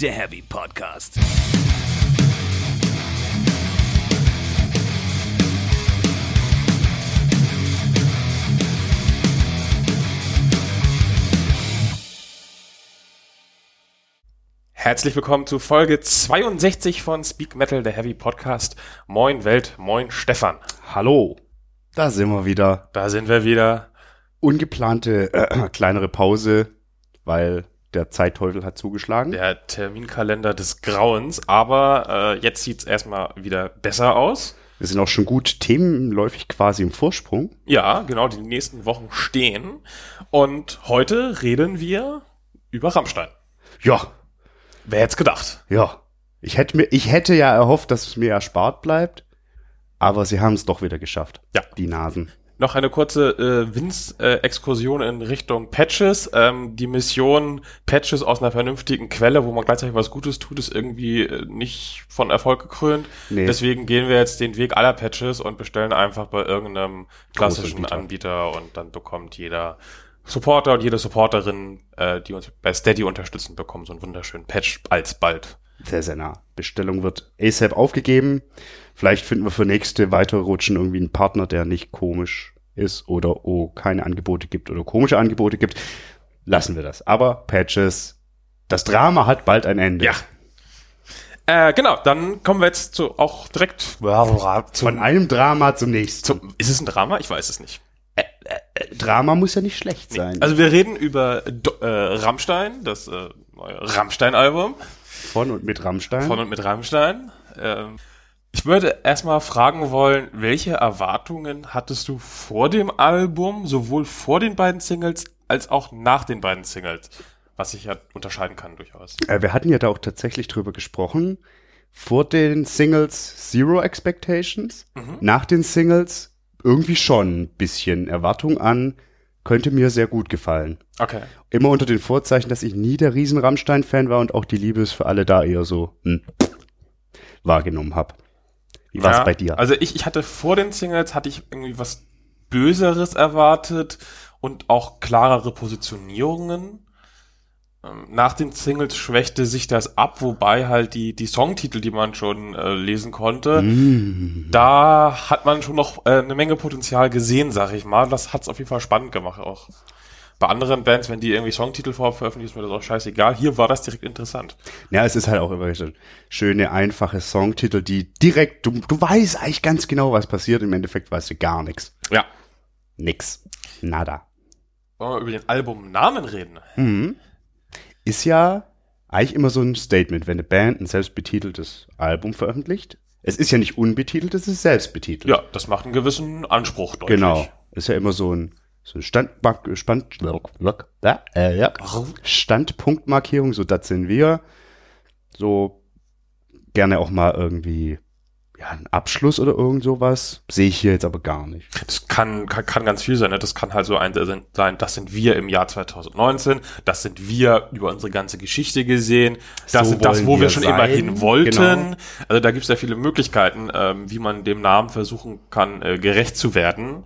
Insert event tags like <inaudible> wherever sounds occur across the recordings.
der Heavy Podcast. Herzlich willkommen zu Folge 62 von Speak Metal, der Heavy Podcast. Moin Welt, moin Stefan. Hallo, da sind wir wieder. Da sind wir wieder. Ungeplante äh, <clears throat> kleinere Pause, weil der Zeitteufel hat zugeschlagen. Der Terminkalender des Grauens, aber äh, jetzt sieht's erstmal wieder besser aus. Wir sind auch schon gut themenläufig quasi im Vorsprung. Ja, genau, die nächsten Wochen stehen. Und heute reden wir über Rammstein. Ja, Wer hätte gedacht? ja. Ich hätte mir, ich hätte ja erhofft, dass es mir erspart bleibt, aber sie haben es doch wieder geschafft. Ja. Die Nasen. Noch eine kurze äh, Winz-Exkursion in Richtung Patches. Ähm, die Mission Patches aus einer vernünftigen Quelle, wo man gleichzeitig was Gutes tut, ist irgendwie äh, nicht von Erfolg gekrönt. Nee. Deswegen gehen wir jetzt den Weg aller Patches und bestellen einfach bei irgendeinem klassischen. Anbieter und dann bekommt jeder Supporter und jede Supporterin, äh, die uns bei Steady unterstützen, bekommen so einen wunderschönen Patch alsbald. Sehr, sehr nah. Bestellung wird ASAP aufgegeben. Vielleicht finden wir für nächste weitere Rutschen irgendwie einen Partner, der nicht komisch ist oder oh, keine Angebote gibt oder komische Angebote gibt. Lassen wir das. Aber Patches, das Drama hat bald ein Ende. Ja. Äh, genau, dann kommen wir jetzt zu auch direkt Von einem Drama zum nächsten. zum. Ist es ein Drama? Ich weiß es nicht. Drama muss ja nicht schlecht sein. Also wir reden über Do äh, Rammstein, das äh, neue Rammstein-Album von und mit Rammstein. von und mit Rammstein. Ähm, ich würde erstmal fragen wollen, welche Erwartungen hattest du vor dem Album, sowohl vor den beiden Singles als auch nach den beiden Singles, was sich ja unterscheiden kann durchaus. äh, wir hatten ja da auch tatsächlich drüber gesprochen. Vor den Singles Zero Expectations. Mhm. Nach den Singles irgendwie schon ein bisschen Erwartung an. Könnte mir sehr gut gefallen. Okay. Immer unter den Vorzeichen, dass ich nie der riesen Rammstein-Fan war und auch die Liebe ist für alle da eher so hm, wahrgenommen habe. Wie war es bei dir? Also ich, ich hatte vor den Singles hatte ich irgendwie was Böseres erwartet und auch klarere Positionierungen. Ähm, Nach den Singles schwächte sich das ab, wobei halt die, die Songtitel, die man schon äh, lesen konnte, Mm. da hat man schon noch äh, eine Menge Potenzial gesehen, sag ich mal. Das hat's auf jeden Fall spannend gemacht auch. Bei anderen Bands, wenn die irgendwie Songtitel vorher veröffentlichen, ist mir das auch scheißegal. Hier war das direkt interessant. Ja, es ist halt auch immer so schöne, einfache Songtitel, die direkt, du, du weißt eigentlich ganz genau, was passiert. Im Endeffekt weißt du gar nichts. Ja. Nix. Nada. Wollen wir über den Albumnamen reden? Mhm. Ist ja eigentlich immer so ein Statement, wenn eine Band ein selbstbetiteltes Album veröffentlicht. Es ist ja nicht unbetitelt, es ist selbstbetitelt. Ja, das macht einen gewissen Anspruch deutlich. Genau. Ist ja immer so ein, so ein Stand, äh. Standpunktmarkierung, so das sind wir. So gerne auch mal irgendwie ja, ein Abschluss oder irgend sowas. Sehe ich hier jetzt aber gar nicht. Das kann, kann, kann ganz viel sein. Ne? Das kann halt so ein sein, das sind wir im Jahr 2019, das sind wir über unsere ganze Geschichte gesehen, das So sind das, wo wir wir schon sein. immerhin wollten. Genau. Also da gibt es ja viele Möglichkeiten, ähm, wie man dem Namen versuchen kann, äh, gerecht zu werden.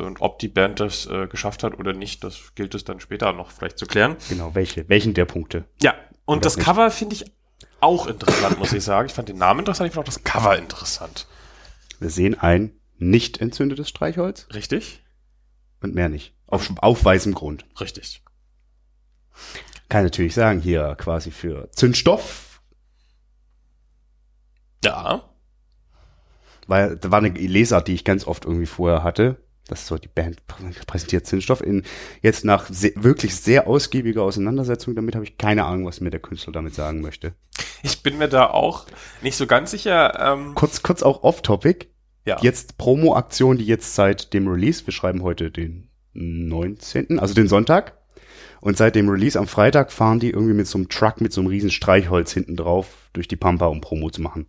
Und ob die Band das äh, geschafft hat oder nicht, das gilt es dann später noch vielleicht zu klären. Genau, welche, welchen der Punkte? Ja, und Oder das nicht. Cover finde ich auch interessant, muss ich sagen. Ich fand den Namen interessant, ich fand auch das Cover interessant. Wir sehen ein nicht entzündetes Streichholz Richtig? und mehr nicht. Auf, auf weißem Grund. Richtig. Kann natürlich sagen, hier quasi für Zündstoff, Ja. weil da war eine Lesart, die ich ganz oft irgendwie vorher hatte. Das ist so die Band prä- präsentiert Zündstoff in jetzt nach se wirklich sehr ausgiebiger Auseinandersetzung damit habe ich keine Ahnung, was mir der Künstler damit sagen möchte. Ich bin mir da auch nicht so ganz sicher. Ähm, Kurz kurz auch off Topic. ja. Jetzt Promo Aktion, die jetzt seit dem Release, wir schreiben heute den 19., also den Sonntag. Und seit dem Release am Freitag fahren die irgendwie mit so einem Truck mit so einem riesen Streichholz hinten drauf durch die Pampa, um Promo zu machen.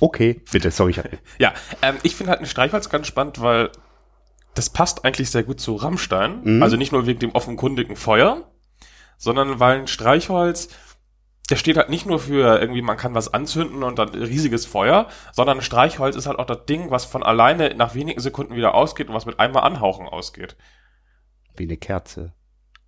Okay, bitte, sorry, ich <laughs> Ja, ähm, ich finde halt ein Streichholz ganz spannend, weil das passt eigentlich sehr gut zu Rammstein. Mhm. Also nicht nur wegen dem offenkundigen Feuer, sondern weil ein Streichholz, der steht halt nicht nur für irgendwie, man kann was anzünden und dann riesiges Feuer, sondern ein Streichholz ist halt auch das Ding, was von alleine nach wenigen Sekunden wieder ausgeht und was mit einmal anhauchen ausgeht. wie eine Kerze.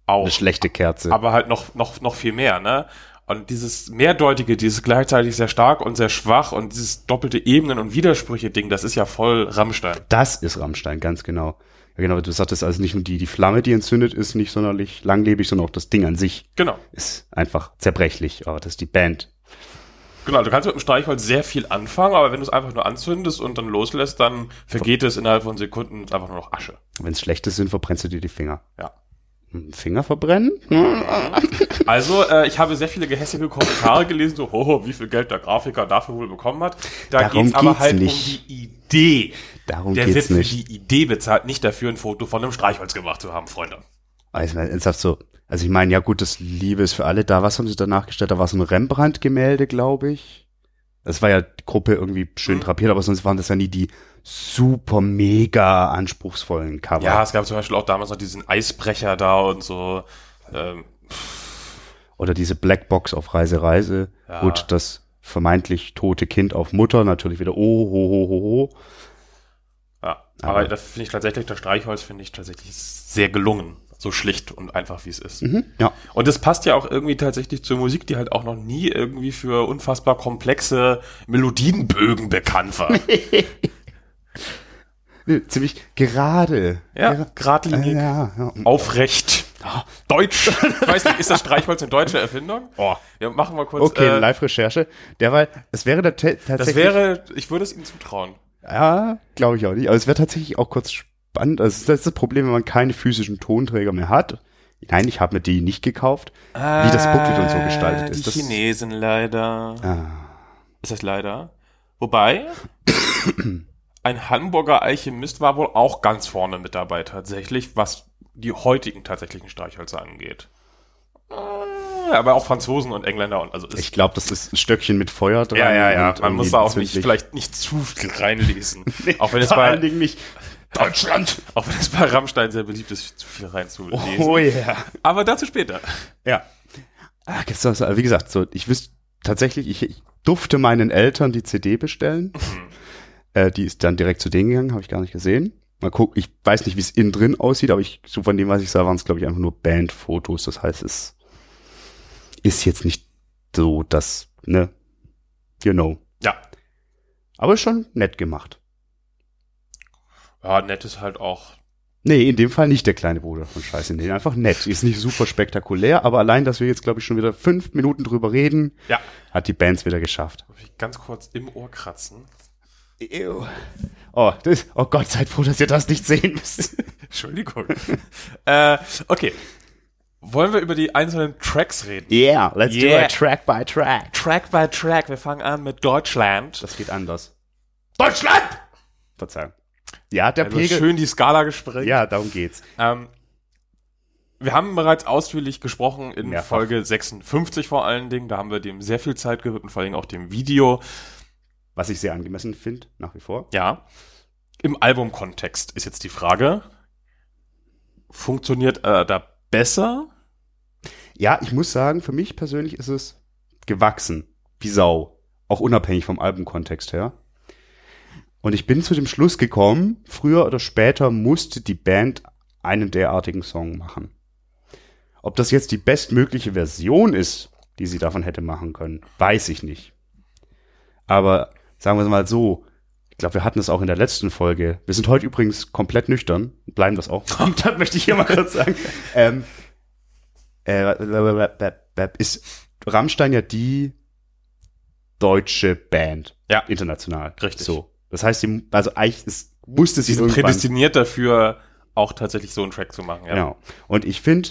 Auch. Eine schlechte Kerze. aber halt noch, noch, noch viel mehr, ne? Und dieses Mehrdeutige, dieses gleichzeitig sehr stark und sehr schwach und dieses doppelte Ebenen- und Widersprüche-Ding, das ist ja voll Rammstein. Das ist Rammstein, ganz genau. Ja, genau, du sagtest also nicht nur die, die Flamme, die entzündet ist, nicht sonderlich langlebig, sondern auch das Ding an sich Genau. ist einfach zerbrechlich. Aber das ist die Band. Genau, du kannst mit dem Streichholz sehr viel anfangen, aber wenn du es einfach nur anzündest und dann loslässt, dann vergeht es innerhalb von Sekunden und ist einfach nur noch Asche. Wenn es schlechte sind, verbrennst du dir die Finger. Ja. Finger verbrennen? Also, äh, ich habe sehr viele gehässige Kommentare gelesen, so, hoho, wie viel Geld der Grafiker dafür wohl bekommen hat. Da Darum geht's aber geht's halt nicht. um die Idee. Darum Der wird geht's für nicht. die Idee bezahlt, nicht dafür ein Foto von einem Streichholz gemacht zu haben, Freunde. Also, ernsthaft so. Also ich meine, ja gut, das Liebe ist für alle da. Was haben sie danach gestellt? Da war so ein Rembrandt-Gemälde, glaube ich. Das war ja die Gruppe irgendwie schön Mhm. drapiert, aber sonst waren das ja nie die super mega anspruchsvollen Cover. Ja, es gab zum Beispiel auch damals noch diesen Eisbrecher da und so. Ähm, Oder diese Blackbox auf Reise, Reise. Ja. Gut, das vermeintlich tote Kind auf Mutter, natürlich wieder oh, ho, ho, ho, ho. ja, Aber- aber das finde ich tatsächlich, das Streichholz finde ich tatsächlich sehr gelungen. So schlicht und einfach, wie es ist. Mhm, ja. Und es passt ja auch irgendwie tatsächlich zur Musik, die halt auch noch nie irgendwie für unfassbar komplexe Melodienbögen bekannt war. <laughs> Nee, Ziemlich gerade. ja, Gera- geradlinig, ja, ja. aufrecht. Deutsch. Ich weiß nicht, ist das Streichholz eine deutsche Erfindung? Oh. Ja, machen wir kurz. Okay, äh, Live-Recherche. Derweil, es wäre da ta- tatsächlich. das wäre, ich würde es Ihnen zutrauen. Ja, glaube ich auch nicht. Aber es wäre tatsächlich auch kurz spannend. Also das ist das Problem, wenn man keine physischen Tonträger mehr hat. Nein, ich habe mir die nicht gekauft. Wie das Booklet und so gestaltet ist. Die Das- Chinesen leider. Ah, Ist das leider? Wobei, <coughs> ein Hamburger Alchemist war wohl auch ganz vorne mit dabei tatsächlich, was die heutigen tatsächlichen Streichhölzer angeht. Äh, Aber auch Franzosen und Engländer und also ich glaube, das ist ein Stöckchen mit Feuer dran. ja, ja, ja. Man muss da auch nicht, vielleicht nicht zu viel <laughs> reinlesen. auch wenn es Vor allen bei, Dingen nicht Deutschland. <laughs> auch wenn es bei Rammstein sehr beliebt ist, zu viel reinzulesen. Oh ja. Aber dazu später. Ja. Ah, gibt's das, also wie gesagt, so, ich wüsste tatsächlich, ich, ich durfte meinen Eltern die CD bestellen. Äh, die ist dann direkt zu denen gegangen, habe ich gar nicht gesehen. Mal gucken, ich weiß nicht, wie es innen drin aussieht, aber ich, so von dem, was ich sah, waren es, glaube ich, einfach nur Bandfotos. Das heißt, es ist jetzt nicht so, dass, ne, you know. Ja. Aber schon nett gemacht. Ja, nett ist halt auch. Nee, in dem Fall nicht der kleine Bruder von Scheiße. Nee, einfach nett. Ist nicht super spektakulär, aber allein, dass wir jetzt, glaube ich, schon wieder fünf Minuten drüber reden, Ja. hat die Bands wieder geschafft. Ganz kurz im Ohr kratzen. Ew. Oh, das, oh Gott, seid froh, dass ihr das nicht sehen müsst. <laughs> Entschuldigung. äh, okay. Wollen wir über die einzelnen Tracks reden? Yeah, let's Yeah. do it track by track. Track by Track. Wir fangen an mit Deutschland. Das geht anders. Deutschland! Verzeihung. Ja, der Also Pegel. schön die Skala gesprengt. Ja, darum geht's. Ähm, wir haben bereits ausführlich gesprochen in Mehrfach. Folge 56 vor allen Dingen. Da haben wir dem sehr viel Zeit gewidmet, vor allem auch dem Video. Was ich sehr angemessen finde, nach wie vor. Ja. Im Albumkontext ist jetzt die Frage, funktioniert er da besser? Ja, ich muss sagen, für mich persönlich ist es gewachsen. Wie Sau. Auch unabhängig vom Albumkontext her. Und ich bin zu dem Schluss gekommen, früher oder später musste die Band einen derartigen Song machen. Ob das jetzt die bestmögliche Version ist, die sie davon hätte machen können, weiß ich nicht. Aber sagen wir es mal so, ich glaube, wir hatten es auch in der letzten Folge. Wir sind heute übrigens komplett nüchtern, bleiben das auch. <laughs> das möchte ich hier mal kurz sagen. Ähm, äh, ist Rammstein ja die deutsche Band. Ja. International. Richtig. So. Das heißt, sie, also eigentlich ist, musste sie sind prädestiniert dafür, auch tatsächlich so einen Track zu machen. Ja. Genau. Und ich finde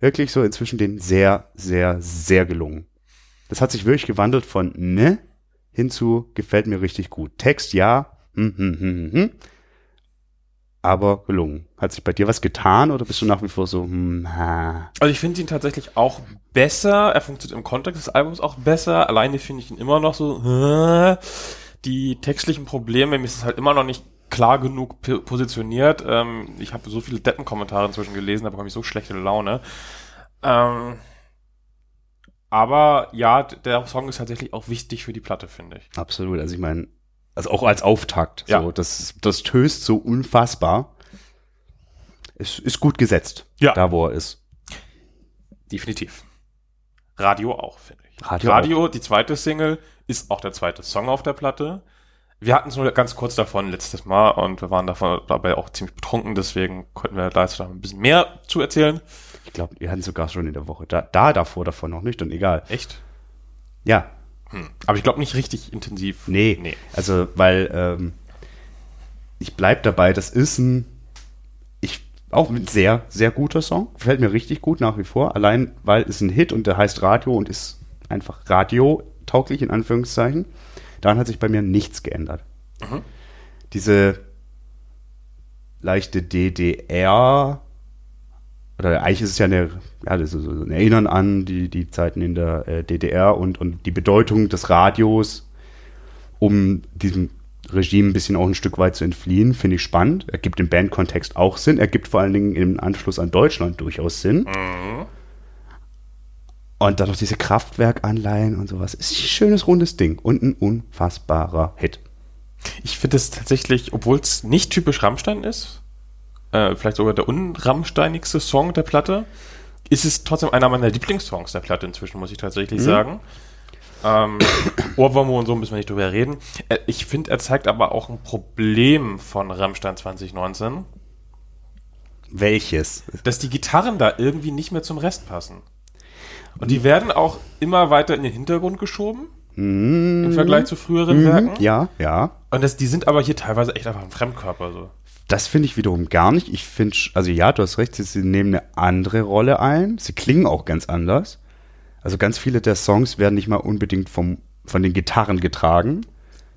wirklich so inzwischen den sehr, sehr, sehr gelungen. Das hat sich wirklich gewandelt von ne hinzu gefällt mir richtig gut. Text ja, hm, hm, hm, hm, hm. aber gelungen. Hat sich bei dir was getan oder bist du nach wie vor so, hm, ha. Also ich finde ihn tatsächlich auch besser. Er funktioniert im Kontext des Albums auch besser. Alleine finde ich ihn immer noch so. Äh, die textlichen Probleme, mir ist es halt immer noch nicht klar genug positioniert. Ähm, ich habe so viele Deppenkommentare inzwischen gelesen, da bekomme ich so schlechte Laune. Ähm, aber ja, der Song ist tatsächlich auch wichtig für die Platte, finde ich. Absolut. Also ich meine, also auch als Auftakt. Ja. So, das, das töst so unfassbar. Es ist gut gesetzt. Ja. Da, wo er ist. Definitiv. Radio auch, finde ich. Radio Radio die zweite Single, ist auch der zweite Song auf der Platte. Wir hatten es nur ganz kurz davon letztes Mal und wir waren davon dabei auch ziemlich betrunken, deswegen konnten wir da jetzt noch ein bisschen mehr zu erzählen. Ich glaube, wir hatten sogar schon in der Woche. Da, da davor davon noch nicht und egal. Echt? Ja, Hm. Aber ich glaube nicht richtig intensiv. nee. Nee. Also, weil ähm, ich bleib dabei, das ist ein ich auch ein sehr, sehr guter Song. Gefällt mir richtig gut nach wie vor. Allein, weil es ein Hit und der heißt Radio und ist einfach radiotauglich in Anführungszeichen. Daran hat sich bei mir nichts geändert. Mhm. Diese leichte DDR oder eigentlich ist es ja eine, ja, das ist so ein Erinnern an die, die Zeiten in der äh, DDR und, und die Bedeutung des Radios, um diesem Regime ein bisschen auch ein Stück weit zu entfliehen, finde ich spannend. Er gibt im Bandkontext auch Sinn. Er gibt vor allen Dingen im Anschluss an Deutschland durchaus Sinn. Und dann noch diese Kraftwerkanleihen und sowas. Ist ein schönes, rundes Ding und ein unfassbarer Hit. Ich finde es tatsächlich, obwohl es nicht typisch Rammstein ist, äh, vielleicht sogar der unrammsteinigste Song der Platte, ist es trotzdem einer meiner Lieblingssongs der Platte inzwischen, muss ich tatsächlich sagen. Ähm, <coughs> Ohrwürmer und so müssen wir nicht drüber reden. Äh, ich finde, er zeigt aber auch ein Problem von Rammstein 2019, Welches? dass die Gitarren da irgendwie nicht mehr zum Rest passen. Und die werden auch immer weiter in den Hintergrund geschoben im Vergleich zu früheren Werken. Mhm. Ja, ja. Und das, die sind aber hier teilweise echt einfach ein Fremdkörper. So. Das finde ich wiederum gar nicht. Ich finde, also ja, du hast recht, sie, sie nehmen eine andere Rolle ein. Sie klingen auch ganz anders. Also ganz viele der Songs werden nicht mal unbedingt vom, von den Gitarren getragen.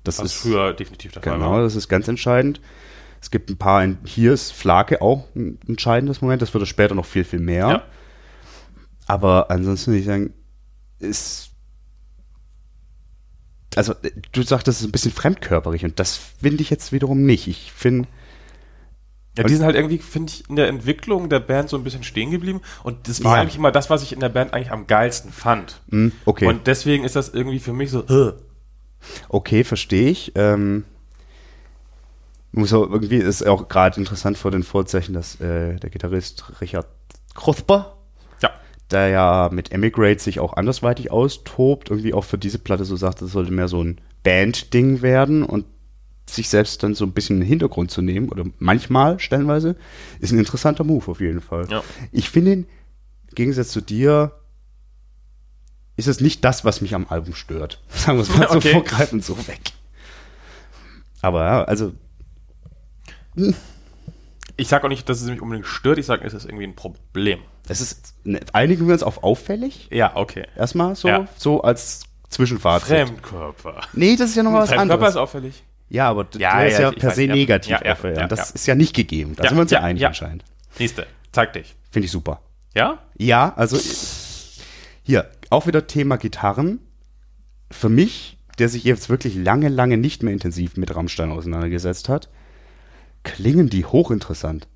Das Was ist früher definitiv der Fall genau, war. das ist ganz entscheidend. Es gibt ein paar, in, hier ist Flake auch ein entscheidendes Moment. Das wird es später noch viel, viel mehr. Ja. Aber ansonsten würde ich sagen, ist. Also, äh, du sagst, das ist ein bisschen fremdkörperig und das finde ich jetzt wiederum nicht. Ich finde, Ja, die sind halt irgendwie, finde ich, in der Entwicklung der Band so ein bisschen stehen geblieben. Und das war Ja. eigentlich immer das, was ich in der Band eigentlich am geilsten fand. hm, okay, Und deswegen ist das irgendwie für mich so, äh. okay, verstehe ich. Ähm, muss auch, irgendwie ist auch gerade interessant vor den Vorzeichen, dass äh, der Gitarrist Richard Krusper, ja, der ja mit Emigrate sich auch andersweitig austobt, irgendwie auch für diese Platte so sagt, das sollte mehr so ein Band-Ding werden und sich selbst dann so ein bisschen in den Hintergrund zu nehmen, oder manchmal stellenweise, ist ein interessanter Move auf jeden Fall. Ja. Ich finde, im Gegensatz zu dir, ist es nicht das, was mich am Album stört. <laughs> Sagen wir es mal so <laughs> Okay. vorgreifend so weg. Aber ja, also, ich sag auch nicht, dass es mich unbedingt stört, ich sage, es ist irgendwie ein Problem. es ist, ne, einigen wir uns auf auffällig. Ja, okay. Erstmal so, Ja. so als Zwischenfazit. Fremdkörper. Nee, das ist ja noch was Fremdkörper anderes. ist auffällig. Ja, aber Ja, der ist ja, ja ich per weiß, se ja. negativ. Ja, ja, ja, ja, das ja. ist ja nicht gegeben. Da Ja, sind wir uns ja, ja, einig ja. anscheinend. Nächste, zeig dich. Finde ich super. Ja? Ja, also hier, auch wieder Thema Gitarren. Für mich, der sich jetzt wirklich lange, lange nicht mehr intensiv mit Rammstein auseinandergesetzt hat, klingen die hochinteressant.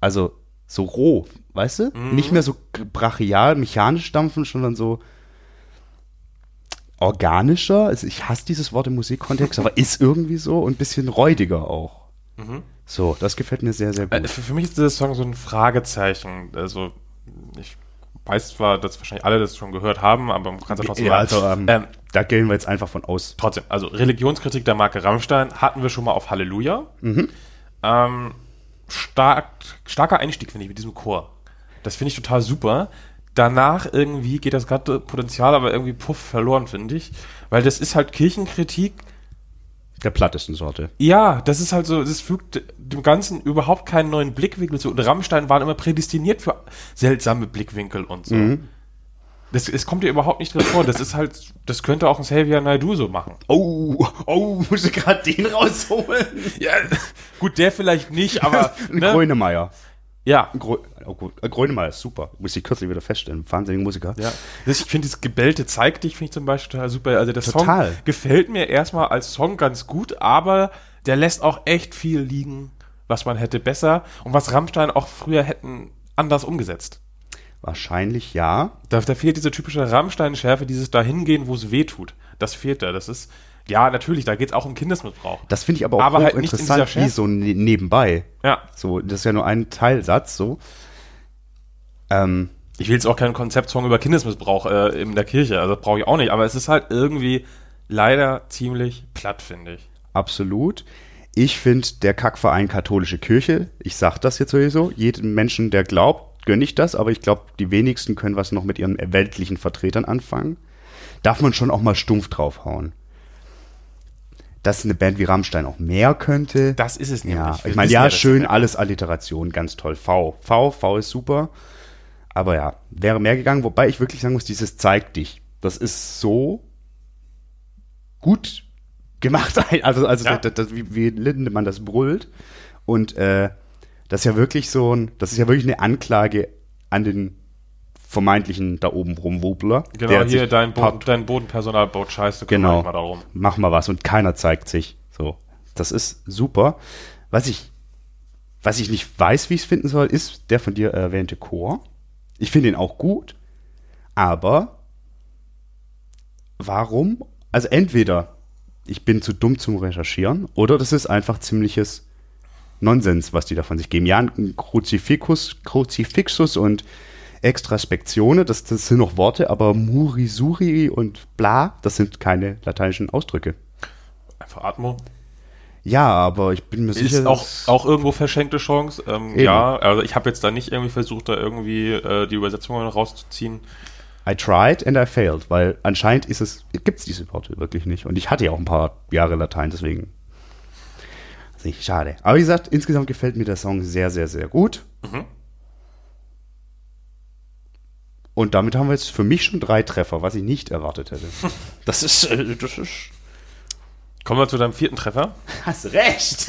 Also so roh, weißt du? Nicht mehr so brachial, mechanisch dampfen, sondern so organischer. Also ich hasse dieses Wort im Musikkontext, aber ist irgendwie so und ein bisschen räudiger auch. So, das gefällt mir sehr, sehr gut. Äh, Für, für mich ist dieser Song so ein Fragezeichen. Also, ich weiß zwar, dass wahrscheinlich alle das schon gehört haben, aber man kann es ja trotzdem ja, also ähm, ähm, da gehen wir jetzt einfach von aus. trotzdem, also Religionskritik der Marke Rammstein hatten wir schon mal auf Halleluja. Ähm, stark, starker Einstieg, finde ich, mit diesem Chor. Das finde ich total super. Danach irgendwie geht das ganze Potenzial aber irgendwie puff verloren, finde ich. Weil das ist halt Kirchenkritik. Der plattesten Sorte. Ja, das ist halt so, das fügt dem Ganzen überhaupt keinen neuen Blickwinkel zu. Und Rammstein waren immer prädestiniert für seltsame Blickwinkel und so. Das, es kommt dir überhaupt nicht drin vor. Das ist halt, das könnte auch ein Xavier Naidoo so machen. Oh, oh, muss ich gerade den rausholen? Ja, gut, der vielleicht nicht, aber. <laughs> Ein ne? Grönemeyer. Ja. Grö oh, gut. Ein Grönemeyer ist super. Muss ich kürzlich wieder feststellen. Wahnsinniger Musiker. Ja, ich finde das Gebellte zeigt dich, finde ich zum Beispiel total super. Also der Total. Song gefällt mir erstmal als Song ganz gut, aber der lässt auch echt viel liegen, was man hätte besser und was Rammstein auch früher hätten anders umgesetzt. Wahrscheinlich ja. Da, da fehlt diese typische Rammstein-Schärfe, dieses Dahingehen, wo es weh tut. Das fehlt da. Das ist, ja, natürlich, da geht es auch um Kindesmissbrauch. Das finde ich aber auch Aber halt nicht in interessant, dieser wie so ne nebenbei. Ja. So, das ist ja nur ein Teilsatz, so. Ähm, Ich will jetzt auch keinen Konzeptsong über Kindesmissbrauch äh, in der Kirche, also das brauche ich auch nicht, aber es ist halt irgendwie leider ziemlich platt, finde ich. Absolut. Ich finde der Kackverein katholische Kirche, ich sag das jetzt sowieso, jedem Menschen, der glaubt, gönne ich das, aber ich glaube, die wenigsten können was noch mit ihren weltlichen Vertretern anfangen. Darf man schon auch mal stumpf draufhauen. Dass eine Band wie Rammstein auch mehr könnte. Das ist es nämlich. Ja, Wir ich meine, ja, schön, alles Alliteration, ganz toll. V. V, V ist super. Aber ja, wäre mehr gegangen, wobei ich wirklich sagen muss, dieses zeigt dich. Das ist so gut gemacht. <laughs> Also, also Ja. das, das, wie, wie Lindemann das brüllt. Und äh, das ist ja wirklich so ein, das ist ja wirklich eine Anklage an den vermeintlichen da oben rumwubler. Genau, hier dein, Boden, dein Bodenpersonal baut Scheiße, Genau. mal darum. mach mal was und keiner zeigt sich. So, das ist super. Was ich, was ich nicht weiß, wie ich es finden soll, ist der von dir erwähnte Chor. Ich finde ihn auch gut, aber warum? Also entweder ich bin zu dumm zum Recherchieren oder das ist einfach ziemliches Nonsens, was die da von sich geben. Ja, ein Kruzifixus, Kruzifixus und Extraspektione, das, das sind noch Worte, aber Murisuri und bla, das sind keine lateinischen Ausdrücke. Einfach Atmo. Ja, aber ich bin mir sicher, Ist auch, auch irgendwo verschenkte Chance. Ähm, ja, also ich habe jetzt da nicht irgendwie versucht, da irgendwie äh, die Übersetzungen rauszuziehen. I tried and I failed, weil anscheinend ist es, gibt es diese Worte wirklich nicht. Und ich hatte ja auch ein paar Jahre Latein, deswegen. Also schade. Aber wie gesagt, insgesamt gefällt mir der Song sehr, sehr, sehr gut. Mhm. Und damit haben wir jetzt für mich schon drei Treffer, was ich nicht erwartet hätte. <laughs> Das ist, äh, das ist. Kommen wir zu deinem vierten Treffer. Hast recht.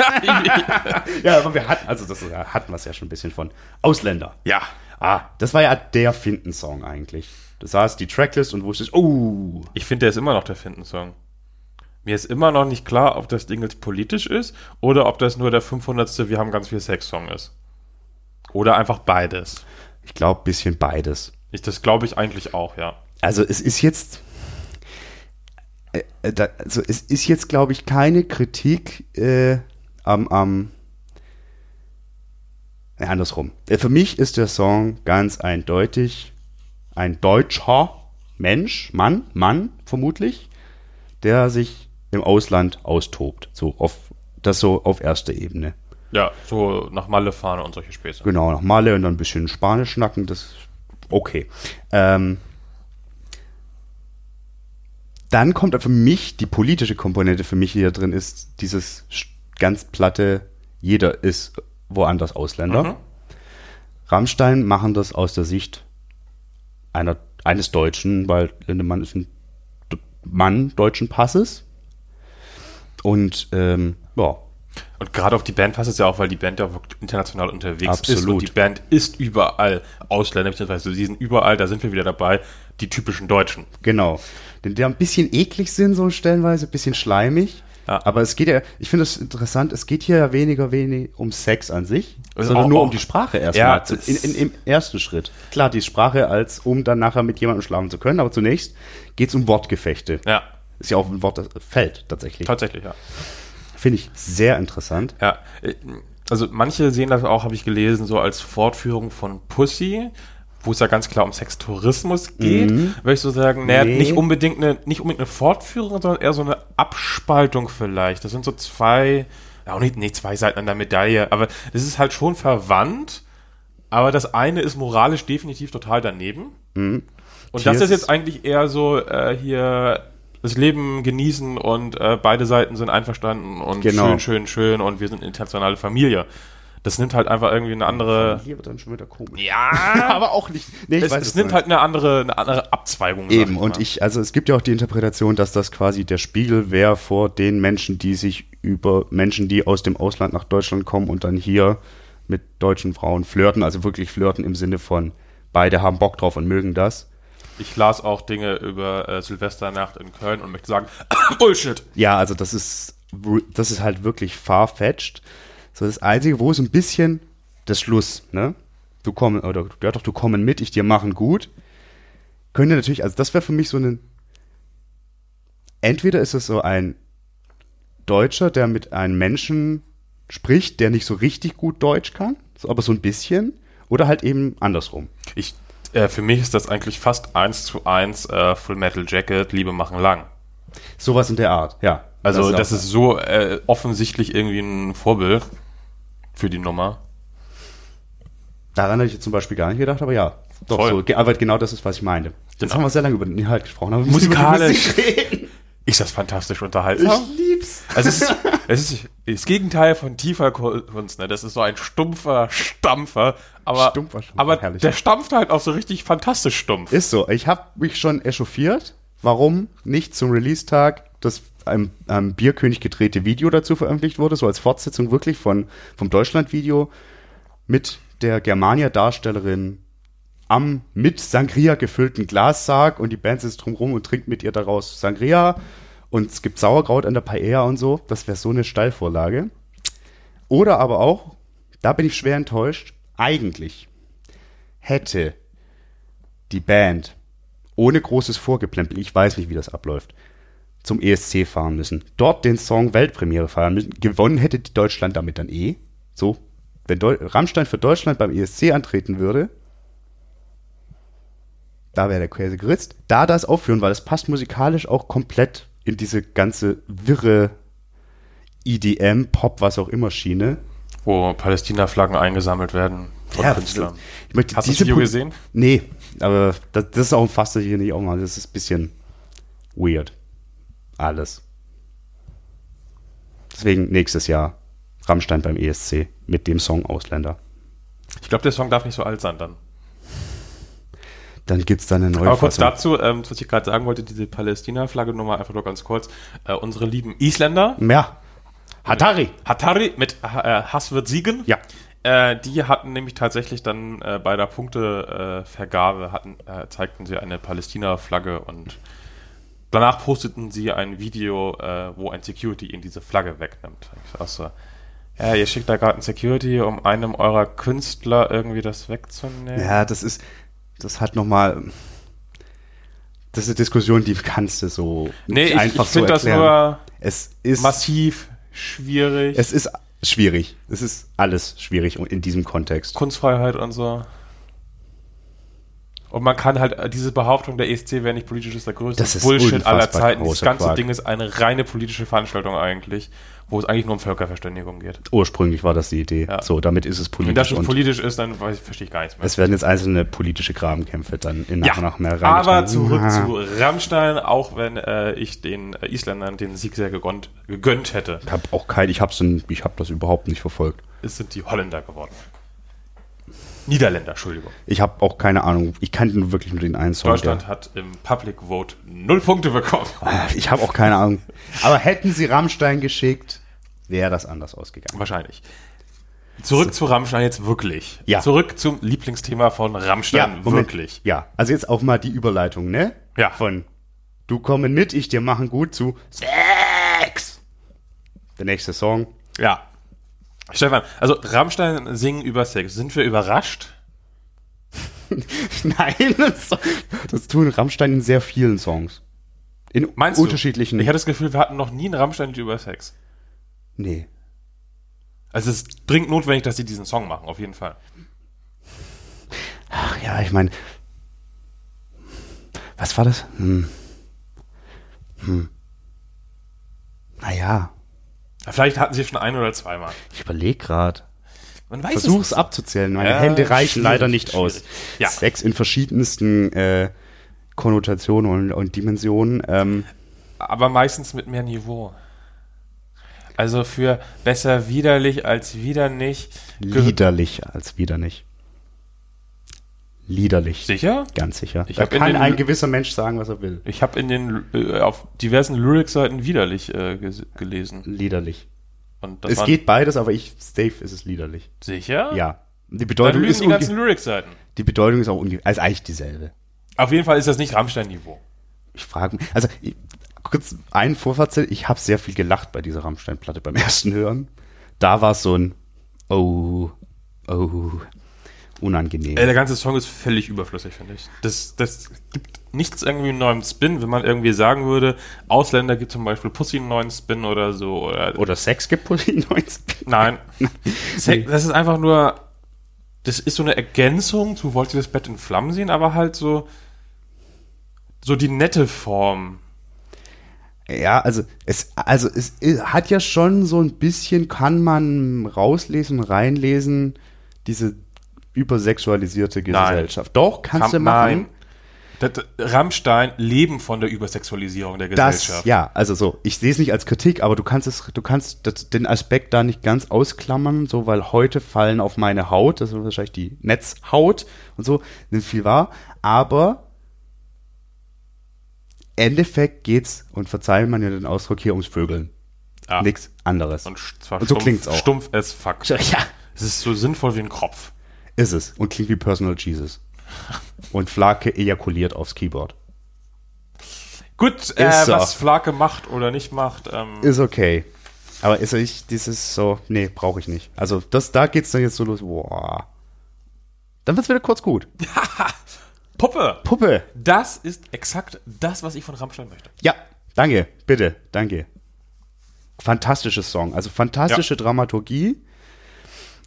ja, <laughs> aber wir hatten, also das hatten wir es ja schon ein bisschen von. Ausländer. ja. Ah, das war ja der Finden-Song eigentlich. Das heißt, die Tracklist und wusstest, oh, Ich finde, der ist immer noch der Finden-Song. Mir ist immer noch nicht klar, ob das Ding jetzt politisch ist oder ob das nur der 500. Wir haben ganz viel Sex-Song ist. Oder einfach beides. ich glaube, bisschen beides. Ich, das glaube ich eigentlich auch, ja. Also es ist jetzt, äh, äh, da, also es ist jetzt, glaube ich, keine Kritik äh, am, am äh, andersrum. Äh, für mich ist der Song ganz eindeutig ein deutscher Mensch, Mann, Mann vermutlich, der sich im Ausland austobt. So auf das so auf erster Ebene. Ja, so nach Malle fahren und solche Späße. Genau, nach Malle und dann ein bisschen Spanisch schnacken, das okay. Ähm, dann kommt für mich die politische Komponente für mich hier drin ist dieses ganz platte, jeder ist woanders Ausländer. Mhm. Rammstein machen das aus der Sicht einer, eines Deutschen, weil Lindemann ist ein Mann deutschen Passes. Und ähm, ja, Und gerade auf die Band passt es ja auch, weil die Band ja international unterwegs ist. Absolut. Und die Band ist überall Ausländer, beziehungsweise sie sind überall, da sind wir wieder dabei, die typischen Deutschen. Genau. Denn der ein bisschen eklig sind, so stellenweise, ein bisschen schleimig. Ja. Aber es geht ja, ich finde es interessant, es geht hier ja weniger wenig um Sex an sich, Also sondern auch- nur auch- um die Sprache Ja, erstmal. es- in, in, Im ersten Schritt. Klar, die Sprache, als um dann nachher mit jemandem schlafen zu können, aber zunächst geht es um Wortgefechte. Ja, Ist ja auch ein Wort, das fällt tatsächlich. tatsächlich, ja. Finde ich sehr interessant. Ja, äh, also manche sehen das auch, habe ich gelesen, so als Fortführung von Pussy, wo es ja ganz klar um Sextourismus geht. Würde ich so sagen, naja, Nee. nicht unbedingt eine, nicht unbedingt eine Fortführung, sondern eher so eine Abspaltung vielleicht. Das sind so zwei, ja auch nicht, nicht zwei Seiten an der Medaille, aber es ist halt schon verwandt, aber das eine ist moralisch definitiv total daneben. Und das Hier ist ist- jetzt eigentlich eher so äh, hier das Leben genießen und äh, beide Seiten sind einverstanden und Genau. schön, schön, schön und wir sind eine internationale Familie. Das nimmt halt einfach irgendwie eine andere. Hier wird dann schon wieder komisch. Ja, <laughs> aber auch nicht. Nee, es, es du nimmt meinst. halt eine andere, eine andere Abzweigung. Eben, ich und ich, also es gibt ja auch die Interpretation, dass das quasi der Spiegel wäre vor den Menschen, die sich über Menschen, die aus dem Ausland nach Deutschland kommen und dann hier mit deutschen Frauen flirten, also wirklich flirten im Sinne von beide haben Bock drauf und mögen das. Ich las auch Dinge über äh, Silvesternacht in Köln und möchte sagen, <coughs> Bullshit. Ja, also das ist, das ist halt wirklich farfetched. So das Einzige, wo es ein bisschen das Schluss, ne? Du kommen, oder ja doch, du kommen mit, ich dir machen gut. Könnte natürlich, also das wäre für mich so ein, entweder ist es so ein Deutscher, der mit einem Menschen spricht, der nicht so richtig gut Deutsch kann, so, aber so ein bisschen, oder halt eben andersrum. Ich Äh, für mich ist das eigentlich fast eins zu eins äh, Full Metal Jacket, Liebe machen lang. Sowas in der Art, ja. Also das auch- ist so äh, offensichtlich irgendwie ein Vorbild für die Nummer. Daran hätte ich jetzt zum Beispiel gar nicht gedacht, aber ja. Doch, Voll. so, aber genau das ist, was ich meine. Jetzt Genau. haben wir sehr lange über den Inhalt gesprochen. Aber Musikalisch. über die Musik reden. Ist das fantastisch unterhaltsam? Ich lieb's. Also es ist, <laughs> es ist das Gegenteil von tiefer Kunst, ne? Das ist so ein stumpfer Stampfer, aber, Stumpfer Stampfer, aber herrlich. der stampft halt auch so richtig fantastisch stumpf. Ist so. Ich habe mich schon echauffiert, warum nicht zum Release-Tag das am, am Bierkönig gedrehte Video dazu veröffentlicht wurde, so als Fortsetzung wirklich von, vom Deutschland-Video mit der Germania-Darstellerin am mit Sangria gefüllten Glassarg und die Band sitzt drumrum und trinkt mit ihr daraus Sangria und es gibt Sauerkraut an der Paella und so. Das wäre so eine Steilvorlage. Oder aber auch, da bin ich schwer enttäuscht, eigentlich hätte die Band ohne großes Vorgeplempel, ich weiß nicht, wie das abläuft, zum ESC fahren müssen. Dort den Song Weltpremiere feiern müssen. Gewonnen hätte Deutschland damit dann eh. So, wenn Deu Rammstein für Deutschland beim ESC antreten würde, da wäre der Käse geritzt. Da das aufführen, weil es passt musikalisch auch komplett in diese ganze wirre EDM, Pop, was auch immer Schiene. Wo Palästina-Flaggen eingesammelt werden von Ja, Künstlern. Ich möchte Hast du das Video Pu- gesehen? Nee, aber das, das ist auch fast hier nicht auch mal. Das ist ein bisschen weird. Alles. Deswegen nächstes Jahr Rammstein beim ESC mit dem Song Ausländer. Ich glaube, der Song darf nicht so alt sein dann. Dann gibt's da eine neue Aber kurz Fassung. dazu, ähm, was ich gerade sagen wollte, diese Palästina-Flagge Nummer einfach nur ganz kurz. Äh, unsere lieben Isländer, Ja. Hatari. Hatari mit äh, Hass wird siegen. Ja. Äh, die hatten nämlich tatsächlich dann äh, bei der Punktevergabe äh, hatten, äh, zeigten sie eine Palästina-Flagge und danach posteten sie ein Video, wo ein Security ihnen diese Flagge wegnimmt. Ich so, ja, ihr schickt da gerade ein Security, um einem eurer Künstler irgendwie das wegzunehmen. Ja, das ist, das hat nochmal, das ist eine Diskussion, die kannst du so nee, nicht ich, einfach ich finde so das erklären. nur es ist, massiv schwierig. es ist schwierig. Es ist alles schwierig in diesem Kontext. Kunstfreiheit und so. Und man kann halt diese Behauptung, der ESC wäre nicht politisch, ist der größte Das ist Bullshit aller Zeiten. Das ganze Quark. Ding ist eine reine politische Veranstaltung eigentlich, wo es eigentlich nur um Völkerverständigung geht. Ursprünglich war das die Idee. Ja. So, damit ist es Wenn politisch. das schon politisch ist, dann weiß ich, verstehe ich gar nichts mehr. es werden jetzt einzelne politische Grabenkämpfe dann in nach ja, und nach mehr aber reingetragen. zurück Ah. zu Rammstein, auch wenn äh, ich den äh, Isländern den Sieg sehr gegönnt, gegönnt hätte, Ich habe auch kein, ich hab's, in- ich habe das überhaupt nicht verfolgt. es sind die Holländer geworden. Niederländer, Entschuldigung. Ich habe auch keine Ahnung. Ich kannte nur wirklich nur den einen Song. Deutschland hat im Public Vote null Punkte bekommen. Der, ich habe auch keine Ahnung. Aber hätten sie Rammstein geschickt, wäre das anders ausgegangen. Wahrscheinlich. Zurück zu Rammstein jetzt wirklich. Ja. Zurück zum Lieblingsthema von Rammstein wirklich. Ja, also jetzt auch mal die Überleitung, ne? Ja. Von du kommen mit, ich dir machen gut zu Sex. Der nächste Song. Ja. Stefan, also Rammstein singen über Sex. Sind wir überrascht? <laughs> Nein, das, das tun Rammstein in sehr vielen Songs. In Meinst unterschiedlichen. du? Ich hatte das Gefühl, wir hatten noch nie einen Rammstein über Sex. Nee. Also es ist dringend notwendig, dass sie diesen Song machen, auf jeden Fall. Ach ja, ich meine. Was war das? Hm. Hm. Naja, Vielleicht hatten sie schon ein oder zweimal. ich überlege gerade. Man weiß Versuch's es. abzuzählen. Meine Ja, Hände reichen leider nicht schwierig. aus. Ja. Sex in verschiedensten äh, Konnotationen und, und Dimensionen. Ähm, Aber meistens mit mehr Niveau. Also für besser widerlich als wieder nicht. Liederlich als wieder nicht. Liederlich. Sicher? Ganz sicher. Ich da kann ein gewisser Mensch sagen, was er will. Ich habe in den äh, auf diversen Lyrics-Seiten widerlich äh, gelesen. Liederlich. Und das Es geht beides, aber ich, safe ist es liederlich. sicher. Ja. Die Bedeutung, ist die ganzen Lyrics-Seiten. die Bedeutung ist auch ungefähr, also eigentlich dieselbe. Auf jeden Fall ist das nicht Rammstein-Niveau. Ich frage mich, also kurz ein Vorfazit, ich habe sehr viel gelacht bei dieser Rammstein-Platte beim <laughs> ersten Hören. Da war es so ein Oh, oh, unangenehm. Der ganze Song ist völlig überflüssig, finde ich. Das, das gibt nichts irgendwie einen neuen Spin, wenn man irgendwie sagen würde, Ausländer gibt zum Beispiel Pussy einen neuen Spin oder so. Oder, Oder Sex gibt wohl die 90. Nein. <laughs> Sex, das ist einfach nur das ist so eine Ergänzung zu Wollt ihr das Bett in Flammen sehen, aber halt so, so die nette Form. Ja, also es, also es hat ja schon so ein bisschen, kann man rauslesen, reinlesen, diese übersexualisierte Gesellschaft. Doch, kannst Kam- du machen. Nein. Das, Rammstein leben von der Übersexualisierung der Gesellschaft. Das, ja, also so, ich sehe es nicht als Kritik, aber du kannst es, du kannst das, den Aspekt da nicht ganz ausklammern, so, weil heute fallen auf meine Haut, das ist wahrscheinlich die Netzhaut und so, sind viel wahr, aber Endeffekt geht's, und verzeihen man ja den Ausdruck hier ums Vögeln. Ja. Nichts anderes. Und zwar Und so stumpf, klingt's auch. stumpf as fuck. ja, Es ist so sinnvoll wie ein Kropf. ist es. Und klingt wie Personal Jesus. <laughs> Und Flake ejakuliert aufs Keyboard. Gut, äh, was Flake macht oder nicht macht, ähm, Ist okay. Aber ist ich, dieses so, nee, brauche ich nicht. Also das, da geht's dann jetzt so los, boah. Dann wird's wieder kurz gut. <laughs> Puppe. Puppe. Das ist exakt das, was ich von Rammstein möchte. Ja, danke, bitte, danke. Fantastisches Song, also fantastische Dramaturgie.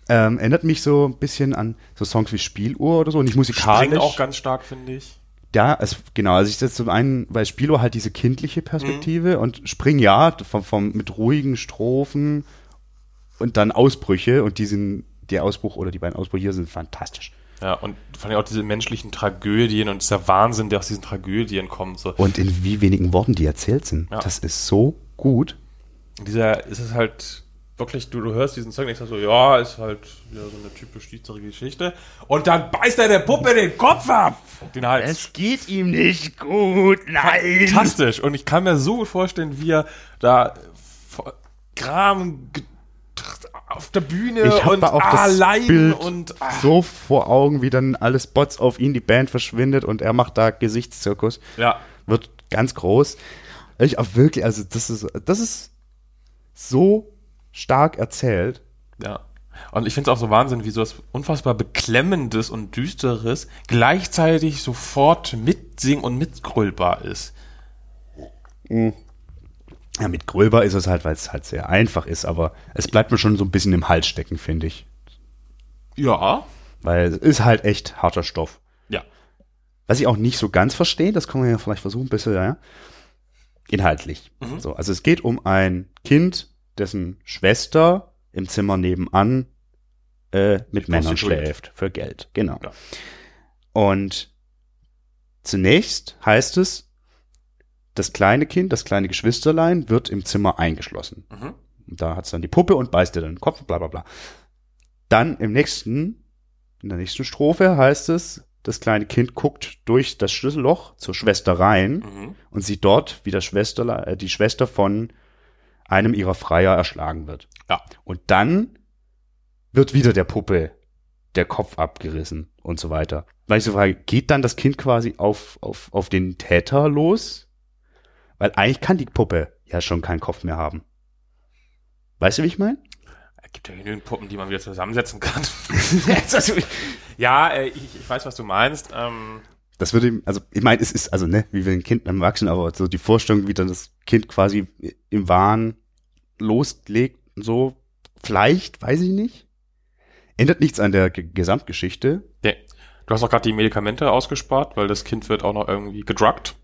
Ähm, erinnert mich so ein bisschen an so Songs wie Spieluhr oder so, nicht musikalisch. Springt auch ganz stark, finde ich. Ja, es, genau. Also ich setze zum einen bei Spieluhr halt diese kindliche Perspektive Mhm. und Spring ja vom, vom, mit ruhigen Strophen und dann Ausbrüche und die sind, der Ausbruch oder die beiden Ausbrüche hier sind fantastisch. Ja, und vor allem auch diese menschlichen Tragödien und dieser Wahnsinn, der aus diesen Tragödien kommt. So. Und in wie wenigen Worten die erzählt sind. Ja. Das ist so gut. Dieser, ist es halt wirklich, du, du hörst diesen Song und denkst so, ja, ist halt wieder so eine typisch düstere Geschichte. Und dann beißt er der Puppe den Kopf ab! Den Hals. geht ihm nicht gut, nein. Fantastisch. Und ich kann mir so gut vorstellen, wie er da vor Gram auf der Bühne Ich und da auch allein Bild und ah, so vor Augen, wie dann alles Bots auf ihn, die Band verschwindet und er macht da Gesichtszirkus. ja. Wird ganz groß. Ich auch wirklich, also das ist, das ist so stark erzählt. Ja. Und ich finde es auch so Wahnsinn, wie so was unfassbar Beklemmendes und Düsteres gleichzeitig sofort mitsingen und mitgrölbar ist. Ja, mit Gröber ist es halt, weil es halt sehr einfach ist, aber es bleibt mir schon so ein bisschen im Hals stecken, finde ich. Ja. Weil es ist halt echt harter Stoff. Ja. Was ich auch nicht so ganz verstehe, das können wir ja vielleicht versuchen, ein bisschen, ja. Inhaltlich. So, also es geht um ein Kind, dessen Schwester im Zimmer nebenan äh, mit Männern schläft. Für Geld. Genau. Ja. Und zunächst heißt es, das kleine Kind, das kleine Geschwisterlein wird im Zimmer eingeschlossen. Mhm. Und da hat's dann die Puppe und beißt dir dann den Kopf, bla bla bla. Dann im nächsten, in der nächsten Strophe heißt es, das kleine Kind guckt durch das Schlüsselloch zur Schwester rein Mhm. und sieht dort, wie das Schwester, äh, die Schwester von einem ihrer Freier erschlagen wird. Ja. Und dann wird wieder der Puppe der Kopf abgerissen und so weiter. Weil ich so frage, geht dann das Kind quasi auf, auf, auf den Täter los? Weil eigentlich kann die Puppe ja schon keinen Kopf mehr haben. Weißt du, wie ich meine? Es gibt ja genügend Puppen, die man wieder zusammensetzen kann. <laughs> <laughs> ja, äh, ich, ich weiß, was du meinst. Ähm, Das würde ihm, also ich meine, es ist, also ne, wie wir ein Kind einem Erwachsenen, aber so die Vorstellung, wie dann das Kind quasi im Wahn loslegt, so, vielleicht, weiß ich nicht. Ändert nichts an der G Gesamtgeschichte. nee. Du hast auch gerade die Medikamente ausgespart, weil das Kind wird auch noch irgendwie gedruckt.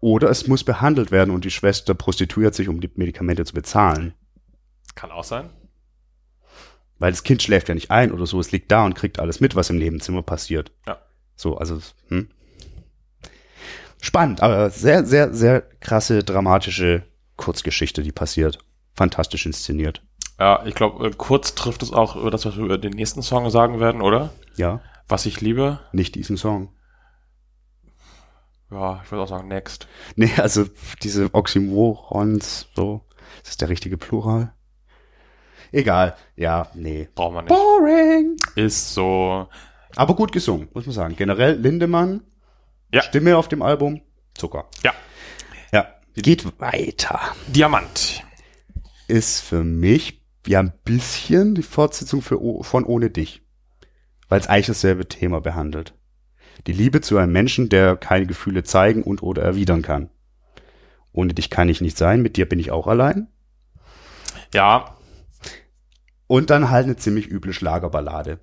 Oder es muss behandelt werden und die Schwester prostituiert sich, um die Medikamente zu bezahlen. Kann auch sein. Weil das Kind schläft ja nicht ein oder so, es liegt da und kriegt alles mit, was im Nebenzimmer passiert. Ja. So, also, hm. Spannend, aber sehr, sehr, sehr krasse, dramatische Kurzgeschichte, die passiert. Fantastisch inszeniert. Ja, ich glaube, kurz trifft es auch über das, was wir über den nächsten Song sagen werden, oder? Ja, Was ich liebe. nicht diesen Song. Ja, ich würde auch sagen, next. Nee, also diese Oxymorons, so, ist das der richtige Plural? Egal, ja, nee. Braucht man nicht. Boring! Ist so. Aber gut gesungen, muss man sagen. Generell Lindemann, Ja. Stimme auf dem Album, Zucker. Ja. Ja, geht weiter. Diamant. Ist für mich ja ein bisschen die Fortsetzung für, von Ohne dich. Weil es eigentlich dasselbe Thema behandelt. Die Liebe zu einem Menschen, der keine Gefühle zeigen und oder erwidern kann. Ohne dich kann ich nicht sein, mit dir bin ich auch allein. Ja, Und dann halt eine ziemlich üble Schlagerballade.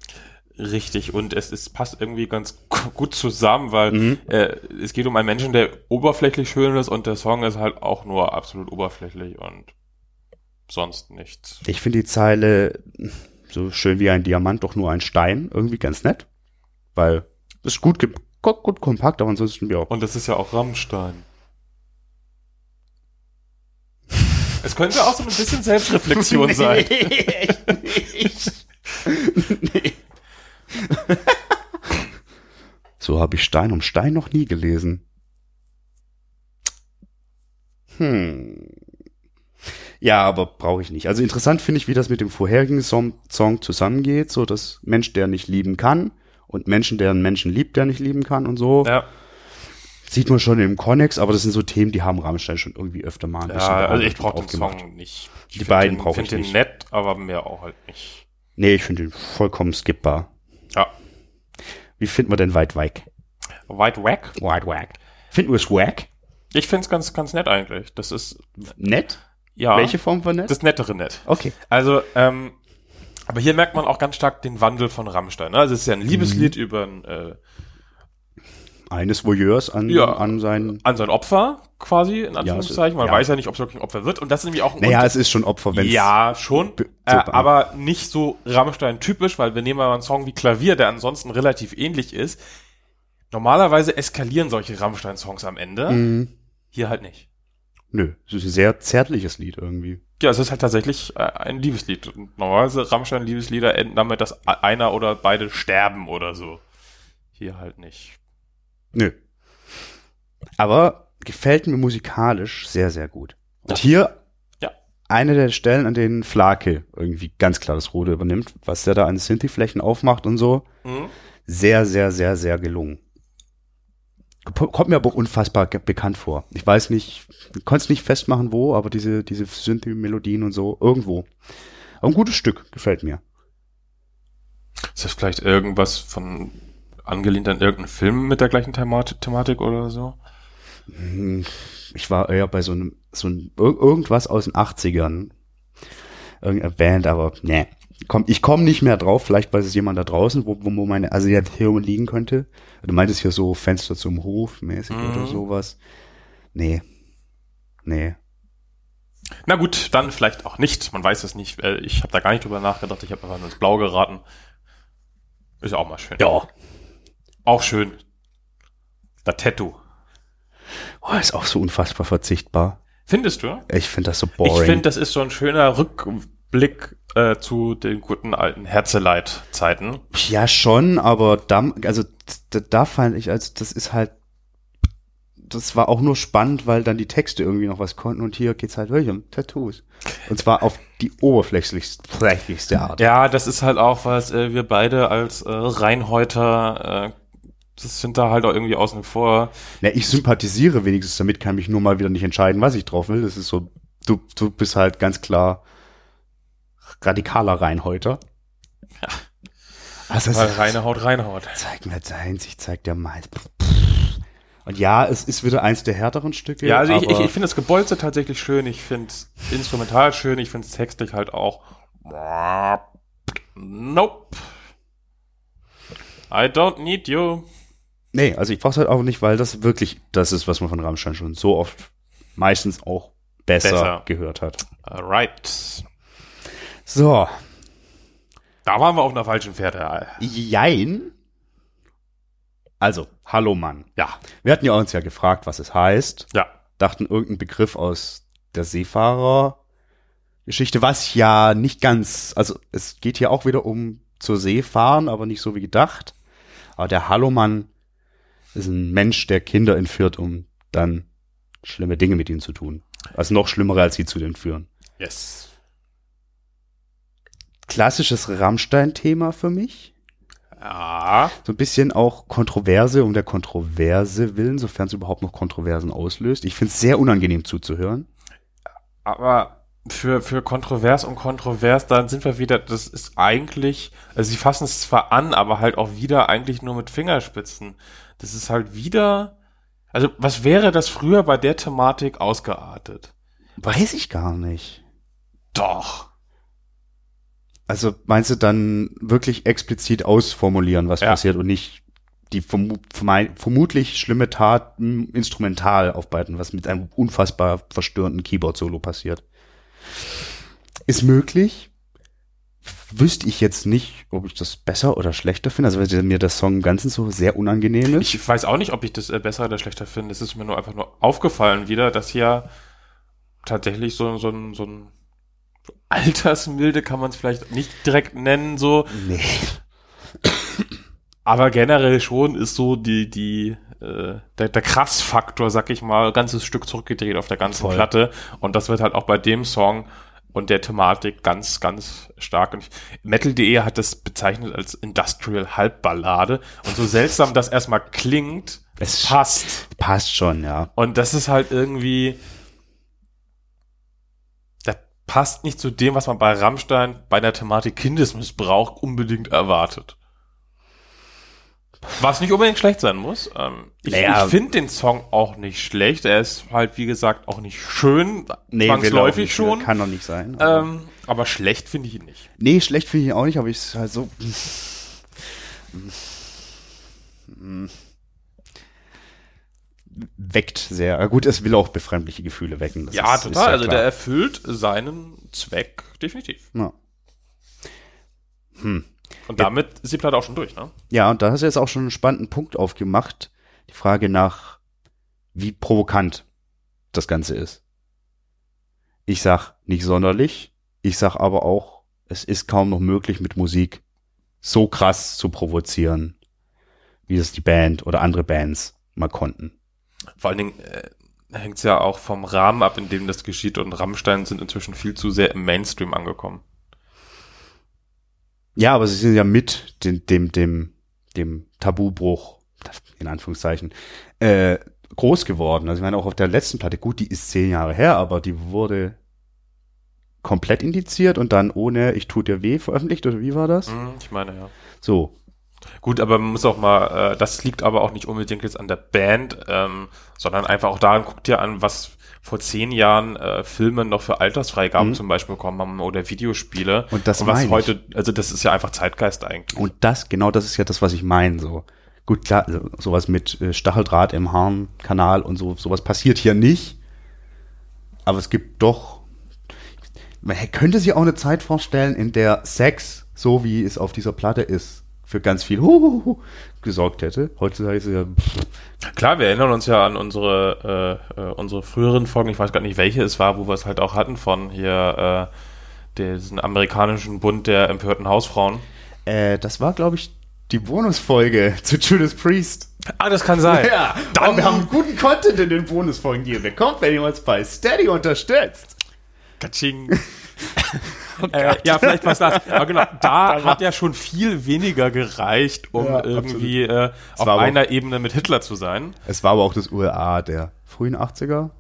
Richtig, und es, es passt irgendwie ganz gu- gut zusammen, weil Mhm. äh, es geht um einen Menschen, der oberflächlich schön ist und der Song ist halt auch nur absolut oberflächlich und sonst nichts. Ich finde die Zeile so schön wie ein Diamant, doch nur ein Stein, irgendwie ganz nett. Weil ist gut, gut, kompakt, aber ansonsten ja. Und das ist ja auch Rammstein. Es könnte auch so ein bisschen Selbstreflexion <laughs> sein. echt <laughs> nee. so habe ich Stein um Stein noch nie gelesen. Hm. Ja, aber brauche ich nicht. Also interessant finde ich, wie das mit dem vorherigen Song, Song zusammengeht. So, dass Mensch, der nicht lieben kann und Menschen, der einen Menschen liebt, der nicht lieben kann und so. Ja, Sieht man schon im Konnex, aber das sind so Themen, die haben Rammstein schon irgendwie öfter mal ein bisschen ja also ich brauche den aufgemacht. Song nicht. Die find beiden den- brauche find ich den nicht. nett, aber mehr auch halt nicht. Nee, ich finde ihn vollkommen skippbar. Ja, Wie finden wir denn White Wack? White Wack. White Wack. Finden wir es wack? Ich find's ganz, ganz nett eigentlich. Das ist, Nett? ja, Welche Form von nett? das nettere nett. okay. Also, ähm, aber hier merkt man auch ganz stark den Wandel von Rammstein. Ne? Also es ist ja ein Liebeslied über ein, äh, Eines Voyeurs an, Ja. an sein. an sein Opfer quasi, in Anführungszeichen. Man ja. weiß ja nicht, ob es wirklich ein Opfer wird. Und das ist nämlich auch ein Naja, es ist schon Opfer, wenn Ja, schon. Äh, aber nicht so Rammstein-typisch, weil wir nehmen mal einen Song wie Klavier, der ansonsten relativ ähnlich ist. Normalerweise eskalieren solche Rammstein-Songs am Ende. Mhm. Hier halt nicht. Nö, es ist ein sehr zärtliches Lied irgendwie. Ja, es ist halt tatsächlich äh, ein Liebeslied. Und normalerweise Rammstein-Liebeslieder enden damit, dass einer oder beide sterben oder so. Hier halt nicht. Nö. Aber gefällt mir musikalisch sehr, sehr gut. Und Ja. hier Ja. eine der Stellen, an denen Flake irgendwie ganz klar das Ruder übernimmt, was der da an Synthi-Flächen aufmacht und so. Mhm. sehr, sehr, sehr, sehr gelungen. Ko- Kommt mir aber unfassbar bekannt vor. Ich weiß nicht, konnte es nicht festmachen, wo, aber diese, diese Synthi-Melodien und so, irgendwo. Aber ein gutes Stück, gefällt mir. Ist das vielleicht irgendwas von angelehnt an irgendeinen Film mit der gleichen Themat Thematik oder so? Hm, Ich war eher bei so einem, so ein, ir- irgendwas aus den 80ern. Irgendeine Band, aber nee. Komm, ich komme nicht mehr drauf. Vielleicht weiß es jemand da draußen, wo, wo meine Assoziation liegen könnte. Du meintest hier so Fenster zum Hof mäßig Mhm. oder sowas. Nee. Nee. Na gut, dann vielleicht auch nicht. Man weiß es nicht. Äh, Ich habe da gar nicht drüber nachgedacht. Ich habe einfach nur ins Blau geraten. Ist auch mal schön. Ja. Auch schön. Das Tattoo. Oh, ist auch so unfassbar verzichtbar. Findest du? Ich finde das so Ich boring. finde, das ist so ein schöner Rückblick äh, zu den guten alten Herzeleid-Zeiten. ja, schon, aber da, also da, da fand ich, also das ist halt, das war auch nur spannend, weil dann die Texte irgendwie noch was konnten und hier geht's halt wirklich um Tattoos. Und zwar auf die oberflächlichste flächlichste Art. Ja, das ist halt auch, was äh, wir beide als äh, Reinhäuter, äh, das sind da halt auch irgendwie außen vor. Na, ich sympathisiere wenigstens damit, kann mich nur mal wieder nicht entscheiden, was ich drauf will. Das ist so, du, du bist halt ganz klar radikaler Reinhäuter. Ja. Also Weil reine Haut, reine Haut. zeig mir deins, ich zeig dir meins. Und ja, es ist wieder eins der härteren Stücke. Ja, also ich, ich, ich finde das Gebolze tatsächlich schön, ich finde es instrumental schön, ich finde es textlich halt auch. Nope. I don't need you. Nee, also ich brauch's halt auch nicht, weil das wirklich das ist, was man von Rammstein schon so oft meistens auch besser, Besser. gehört hat. Alright. So, Da waren wir auf einer falschen Pferde. jein. Also, hallo Mann. Ja, Wir hatten ja uns ja gefragt, was es heißt. ja. Dachten irgendein Begriff aus der Seefahrer-Geschichte, was ja nicht ganz, also es geht hier auch wieder um zur See fahren, aber nicht so wie gedacht. Aber der Hallomann ist ein Mensch, der Kinder entführt, um dann schlimme Dinge mit ihnen zu tun. Also noch schlimmere, als sie zu entführen. Yes. Klassisches Rammstein-Thema für mich. Ja. So ein bisschen auch Kontroverse um der Kontroverse willen, sofern es überhaupt noch Kontroversen auslöst. Ich finde es sehr unangenehm zuzuhören. Aber für, für kontrovers und kontrovers, dann sind wir wieder, das ist eigentlich, also sie fassen es zwar an, aber halt auch wieder eigentlich nur mit Fingerspitzen. Das ist halt wieder, also was wäre das früher bei der Thematik ausgeartet? Weiß ich gar nicht. Doch. Also meinst du dann wirklich explizit ausformulieren, was Ja. passiert und nicht die vermei- vermutlich schlimme Tat instrumental aufbereiten, was mit einem unfassbar verstörenden Keyboard-Solo passiert? Ist möglich. Wüsste ich jetzt nicht, ob ich das besser oder schlechter finde. Also weil mir der Song im Ganzen so sehr unangenehm ist. Ich weiß auch nicht, ob ich das äh, besser oder schlechter finde. Es ist mir nur einfach nur aufgefallen wieder, dass hier tatsächlich so, so ein, so ein Altersmilde kann man es vielleicht nicht direkt nennen, so. nee. Aber generell schon ist so die, die, äh, der, der Krassfaktor, sag ich mal, ganzes Stück zurückgedreht auf der ganzen Voll. Platte. Und das wird halt auch bei dem Song und der Thematik ganz, ganz stark. Und Metal.de hat das bezeichnet als Industrial Halbballade. Und so seltsam das erstmal klingt, Es passt. passt schon, ja. Und das ist halt irgendwie, passt nicht zu dem, was man bei Rammstein bei der Thematik Kindesmissbrauch unbedingt erwartet. Was nicht unbedingt schlecht sein muss. Ähm, ich Naja. ich finde den Song auch nicht schlecht. Er ist halt, wie gesagt, auch nicht schön, auch zwangsläufig nicht, schon. Kann doch nicht sein. aber- Ähm, aber schlecht finde ich ihn nicht. Nee, schlecht finde ich ihn auch nicht, aber ich ist halt so. <laughs> Weckt sehr. Ja, Gut, es will auch befremdliche Gefühle wecken. das ja, ist- ist total. also klar. der erfüllt seinen Zweck definitiv. Ja. Hm. Und damit ist die Platte auch schon durch, ne? ja, und da hast du jetzt auch schon einen spannenden Punkt aufgemacht. Die Frage nach, wie provokant das Ganze ist. Ich sag nicht sonderlich. Ich sag aber auch, es ist kaum noch möglich, mit Musik so krass zu provozieren, wie es die Band oder andere Bands mal konnten. Vor allen Dingen äh, hängt es ja auch vom Rahmen ab, in dem das geschieht und Rammstein sind inzwischen viel zu sehr im Mainstream angekommen. Ja, aber sie sind ja mit dem, dem, dem, dem Tabubruch, in Anführungszeichen, äh, groß geworden. Also ich meine, auch auf der letzten Platte, gut, die ist zehn Jahre her, aber die wurde komplett indiziert und dann ohne Ich tu dir weh veröffentlicht, oder wie war das? Mhm, ich meine, ja. So. Gut, aber man muss auch mal, äh, das liegt aber auch nicht unbedingt jetzt an der Band, ähm, sondern einfach auch daran, guckt dir an, was vor zehn Jahren äh, Filme noch für Altersfreigaben Mhm. zum Beispiel bekommen haben oder Videospiele. Und das und was heute, also das ist ja einfach Zeitgeist eigentlich. Und das, genau das ist ja das, was ich meine, so. Gut, klar, also sowas mit äh, Stacheldraht im Harnkanal und so, sowas passiert hier nicht. Aber es gibt doch, man könnte sich auch eine Zeit vorstellen, in der Sex, so wie es auf dieser Platte ist, für ganz viel Huhuhu gesorgt hätte. Heutzutage ist es ja, pff, Klar, wir erinnern uns ja an unsere, äh, äh, unsere früheren Folgen, ich weiß gar nicht, welche es war, wo wir es halt auch hatten von hier äh, diesen amerikanischen Bund der empörten Hausfrauen. äh, das war, glaube ich, die Bonusfolge zu Judas Priest. Ah, das kann sein. Ja, Dann- oh, wir haben guten Content in den Bonusfolgen, die ihr bekommt, wenn ihr uns bei Steady unterstützt. Katsching. <laughs> äh, ja, vielleicht passt das. Aber genau, <laughs> da hat ja schon viel weniger gereicht, um Ja, irgendwie äh, auf einer Ebene mit Hitler zu sein. Es war aber auch das URA der frühen 80er,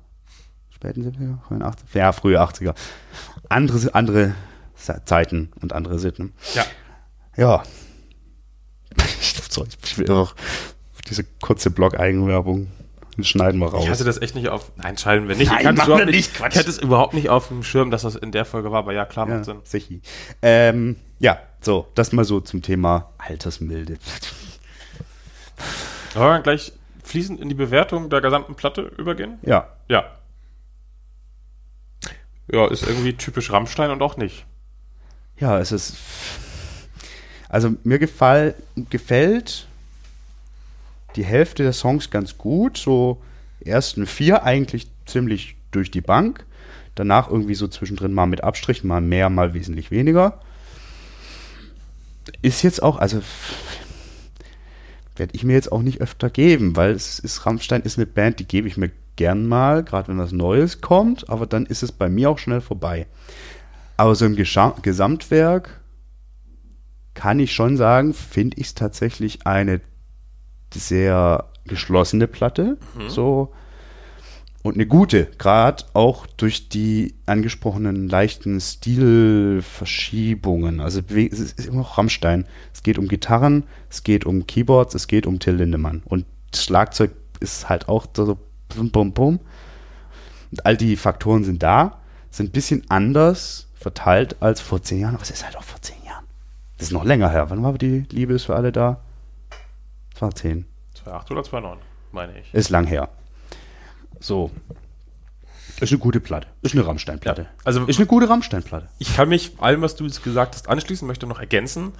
späten 70er, frühen 80er, ja, frühe 80er. Andere, andere Zeiten und andere Sitten. Ja. Ja. So, <laughs> ich will auch diese kurze Blog-Eigenwerbung schneiden wir raus. Ich hatte das echt nicht auf. Nein, schalten wir nicht. Nein, ich, hatte wir nicht, Quatsch. ich hatte es überhaupt nicht auf dem Schirm, dass das in der Folge war, aber ja, klar, ja, macht Sinn. sicher. Ähm, ja, so, das mal so zum Thema Altersmilde. Wollen wir gleich fließend in die Bewertung der gesamten Platte übergehen? Ja, Ja. Ja, ist irgendwie typisch Rammstein und auch nicht. Ja, es ist. Also mir gefall, gefällt die Hälfte der Songs ganz gut. So ersten vier eigentlich ziemlich durch die Bank. Danach irgendwie so zwischendrin mal mit Abstrichen, mal mehr, mal wesentlich weniger. Ist jetzt auch, also werde ich mir jetzt auch nicht öfter geben, weil es ist Rammstein ist eine Band, die gebe ich mir gern mal, gerade wenn was Neues kommt, aber dann ist es bei mir auch schnell vorbei. Aber so im Gescha Gesamtwerk kann ich schon sagen, finde ich es tatsächlich eine sehr geschlossene Platte. So. Und eine gute, gerade auch durch die angesprochenen leichten Stilverschiebungen. Also es ist immer noch Rammstein. Es geht um Gitarren, es geht um Keyboards, es geht um Till Lindemann. Und das Schlagzeug ist halt auch so bum, bum, bum. Und all die Faktoren sind da, sind ein bisschen anders verteilt als vor zehn Jahren. Aber es ist halt auch vor zehn Jahren. Das ist noch länger her. Wann war die Liebe ist für alle da? Das war zehn. 2,8 oder 2,9, meine ich. Ist lang her. So. Ist eine gute Platte. Ist eine Rammstein-Platte. Ja, also- ist eine gute Rammstein-Platte. Ich kann mich allem, was du jetzt gesagt hast, anschließen, möchte noch ergänzen.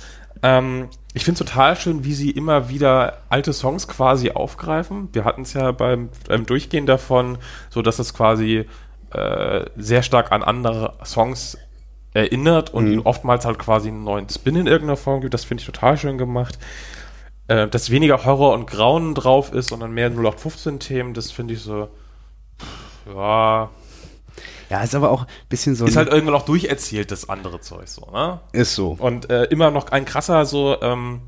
Ähm, ich finde es total schön, wie sie immer wieder alte Songs quasi aufgreifen. Wir hatten es ja beim, beim Durchgehen davon, so dass es quasi äh, sehr stark an andere Songs erinnert und ihnen oftmals halt quasi einen neuen Spin in irgendeiner Form gibt. Das finde ich total schön gemacht. Äh, dass weniger Horror und Grauen drauf ist, sondern mehr 0815-Themen, das finde ich so, pff, ja, Ja, ist aber auch ein bisschen so. ist halt irgendwann auch durcherzählt, das andere Zeug so, ne? ist so. Und äh, immer noch ein krasser, so, ähm,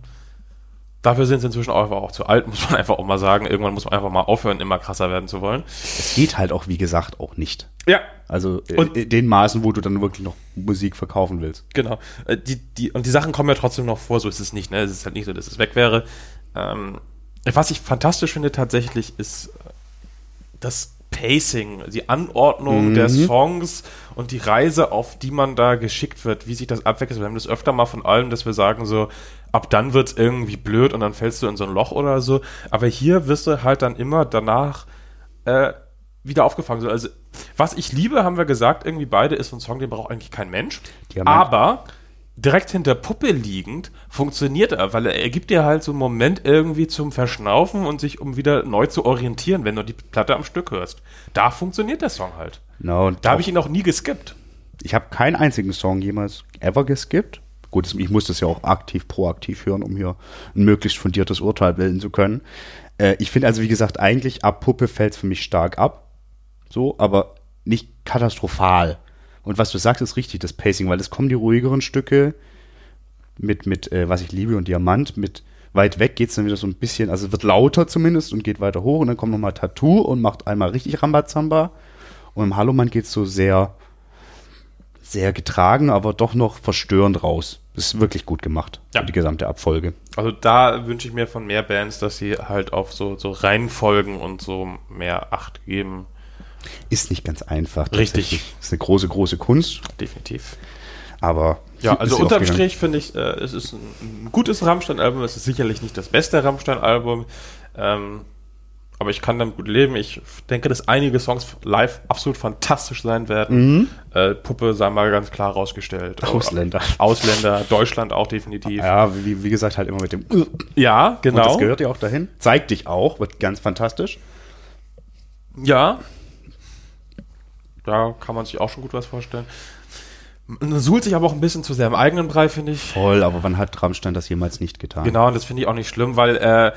dafür sind sie inzwischen auch einfach auch zu alt, <laughs> muss man einfach auch mal sagen. Irgendwann muss man einfach mal aufhören, immer krasser werden zu wollen. Es geht halt auch, wie gesagt, auch nicht. Ja. Also äh, Und- in den Maßen, wo du dann wirklich noch Musik verkaufen willst. Genau. Äh, die, die, und die Sachen kommen ja trotzdem noch vor, so ist es nicht, ne? Es ist halt nicht so, dass es weg wäre. Ähm, was ich fantastisch finde tatsächlich, ist äh, das Pacing, die Anordnung der Songs und die Reise, auf die man da geschickt wird, wie sich das abwechselt. Wir haben das öfter mal von allem, dass wir sagen so, ab dann wird's irgendwie blöd und dann fällst du in so ein Loch oder so. Aber hier wirst du halt dann immer danach äh, wieder aufgefangen. So, also, was ich liebe, haben wir gesagt, irgendwie beide, ist so ein Song, den braucht eigentlich kein Mensch. Aber direkt hinter Puppe liegend funktioniert er, weil er, gibt dir halt so einen Moment irgendwie zum Verschnaufen und sich, um wieder neu zu orientieren, wenn du die Platte am Stück hörst. Da funktioniert der Song halt. No, Da habe ich ihn auch nie geskippt. ich habe keinen einzigen Song jemals ever geskippt. Gut, ich muss das ja auch aktiv, proaktiv hören, um hier ein möglichst fundiertes Urteil bilden zu können. Äh, ich finde also, wie gesagt, eigentlich ab Puppe fällt es für mich stark ab. So, aber nicht katastrophal. Und was du sagst, ist richtig, das Pacing, weil es kommen die ruhigeren Stücke mit, mit äh, Was ich liebe und Diamant, mit weit weg geht es dann wieder so ein bisschen, also wird lauter zumindest und geht weiter hoch und dann kommt nochmal Tattoo und macht einmal richtig Rambazamba. Und im Hallomann geht es so sehr, sehr getragen, aber doch noch verstörend raus. Ist wirklich gut gemacht, Ja. die gesamte Abfolge. Also da wünsche ich mir von mehr Bands, dass sie halt auf so, so Reihenfolgen und so mehr Acht geben. Ist nicht ganz einfach. Richtig. Ist eine große, große Kunst, Definitiv. aber. Ja, also unterm. Strich finde ich, äh, es ist ein, ein gutes Rammstein-Album. Es ist sicherlich nicht das beste Rammstein-Album. Ähm, aber ich kann damit gut leben. Ich denke, dass einige Songs live absolut fantastisch sein werden. Äh, Puppe sei mal ganz klar rausgestellt. Mhm. Ausländer. <laughs> Ausländer, Deutschland auch definitiv. Ja, wie, wie gesagt, halt immer mit dem. Ja, Und genau. das gehört ja auch dahin. Zeigt dich auch, wird ganz fantastisch. Ja. Da kann man sich auch schon gut was vorstellen. Man suhlt sich aber auch ein bisschen zu sehr im eigenen Brei, finde ich. Voll, aber wann hat Rammstein das jemals nicht getan? Genau, und das finde ich auch nicht schlimm, weil äh,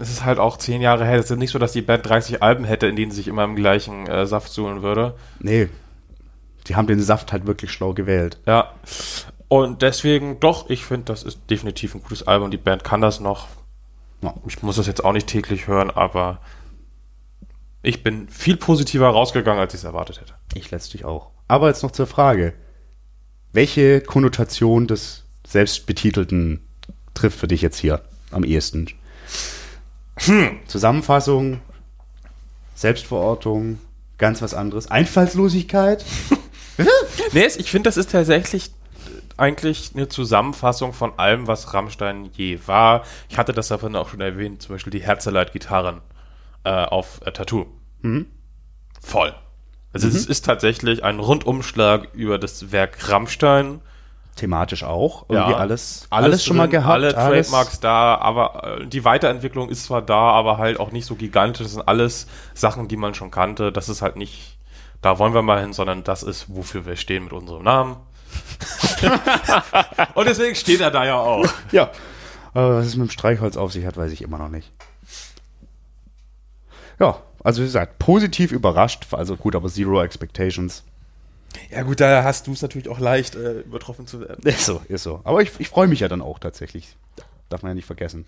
es ist halt auch zehn Jahre her. Es ist nicht so, dass die Band 30 Alben hätte, in denen sie sich immer im gleichen äh, Saft suhlen würde. Nee. Die haben den Saft halt wirklich schlau gewählt. Ja. Und deswegen, doch, ich finde, das ist definitiv ein gutes Album. Die Band kann das noch. Ja. Ich muss das jetzt auch nicht täglich hören, aber ich bin viel positiver rausgegangen, als ich es erwartet hätte. Ich letztlich auch. Aber jetzt noch zur Frage. Welche Konnotation des Selbstbetitelten trifft für dich jetzt hier am ehesten? Hm. Zusammenfassung, Selbstverortung, ganz was anderes. Einfallslosigkeit? <laughs> Nee, ich finde, das ist tatsächlich äh, eigentlich eine Zusammenfassung von allem, was Rammstein je war. Ich hatte das davon auch schon erwähnt, zum Beispiel die Herzeleid-Gitarren äh, auf äh, Tattoo. Voll. Also es ist tatsächlich ein Rundumschlag über das Werk Rammstein. Thematisch auch. Irgendwie Ja, alles, alles, schon mal drin, gehabt. Alle alles- Trademarks da, aber äh, die Weiterentwicklung ist zwar da, aber halt auch nicht so gigantisch. Das sind alles Sachen, die man schon kannte. Das ist halt nicht, da wollen wir mal hin, sondern das ist, wofür wir stehen mit unserem Namen. <laughs> Und deswegen steht er da ja auch. <laughs> Ja. Aber was es mit dem Streichholz auf sich hat, weiß ich immer noch nicht. Ja, also wie gesagt, positiv überrascht. Also gut, aber Zero Expectations. Ja gut, da hast du es natürlich auch leicht, äh, übertroffen zu werden. Ist so, ist so. Aber ich, ich freue mich ja dann auch tatsächlich. Darf man ja nicht vergessen.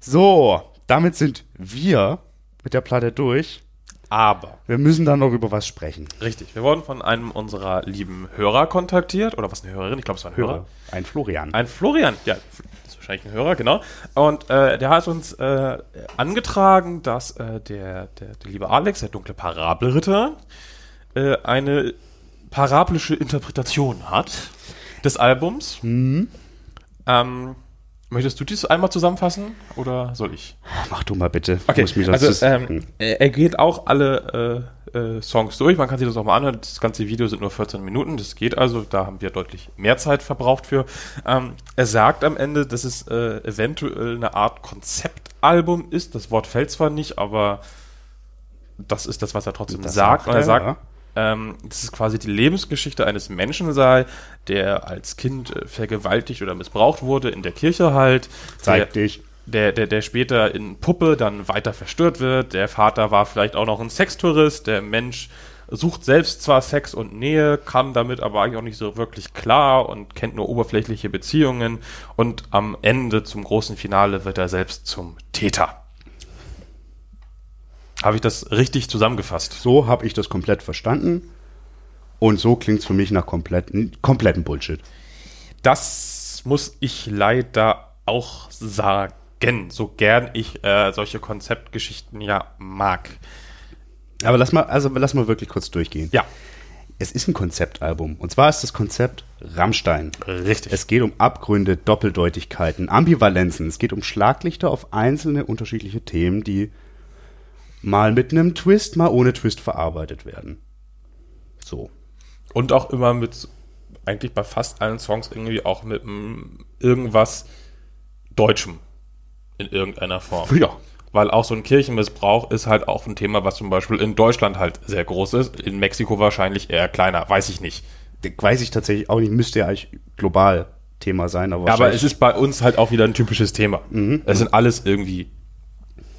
So, damit sind wir mit der Platte durch. Aber, Wir müssen dann noch über was sprechen. richtig, wir wurden von einem unserer lieben Hörer kontaktiert. Oder was, eine Hörerin? Ich glaube, es war ein Hörer. Ein Florian. Ein Florian, ja, das ist wahrscheinlich ein Hörer, genau. Und äh, der hat uns äh, angetragen, dass äh, der, der, der liebe Alex, der dunkle Parabelritter, äh, eine parablische Interpretation hat des Albums. Mhm. Ähm, möchtest du dies einmal zusammenfassen oder soll ich? Mach du mal bitte. Okay, also ähm, Hm. er er geht auch alle äh, äh, Songs durch. Man kann sich das auch mal anhören. Das ganze Video sind nur 14 Minuten. Das geht also. Da haben wir deutlich mehr Zeit verbraucht für. Ähm, er sagt am Ende, dass es äh, eventuell eine Art Konzeptalbum ist. Das Wort fällt zwar nicht, aber das ist das, was er trotzdem Das sagt. sagt Und er er, sagt, ja. Ähm, dass es quasi die Lebensgeschichte eines Menschen sei, der als Kind äh, vergewaltigt oder missbraucht wurde, in der Kirche halt. Zeig der, dich. der, der, der später in Puppe dann weiter verstört wird. Der Vater war vielleicht auch noch ein Sextourist. Der Mensch sucht selbst zwar Sex und Nähe, kann damit aber eigentlich auch nicht so wirklich klar und kennt nur oberflächliche Beziehungen. Und am Ende zum großen Finale wird er selbst zum Täter. Habe ich das richtig zusammengefasst? So habe ich das komplett verstanden. Und so klingt es für mich nach kompletten, kompletten Bullshit. Das muss ich leider auch sagen. So gern ich äh, solche Konzeptgeschichten ja mag. Aber lass mal, also lass mal wirklich kurz durchgehen. Ja, Es ist ein Konzeptalbum. Und zwar ist das Konzept Rammstein. richtig. Es geht um Abgründe, Doppeldeutigkeiten, Ambivalenzen. Es geht um Schlaglichter auf einzelne unterschiedliche Themen, die mal mit einem Twist, mal ohne Twist verarbeitet werden. So. Und auch immer mit, eigentlich bei fast allen Songs irgendwie auch mit irgendwas Deutschem in irgendeiner Form. Ja. Weil auch so ein Kirchenmissbrauch ist halt auch ein Thema, was zum Beispiel in Deutschland halt sehr groß ist, in Mexiko wahrscheinlich eher kleiner, weiß ich nicht. Weiß ich tatsächlich auch nicht, müsste ja eigentlich global Thema sein, aber, aber es ist bei uns halt auch wieder ein typisches Thema. Es sind alles irgendwie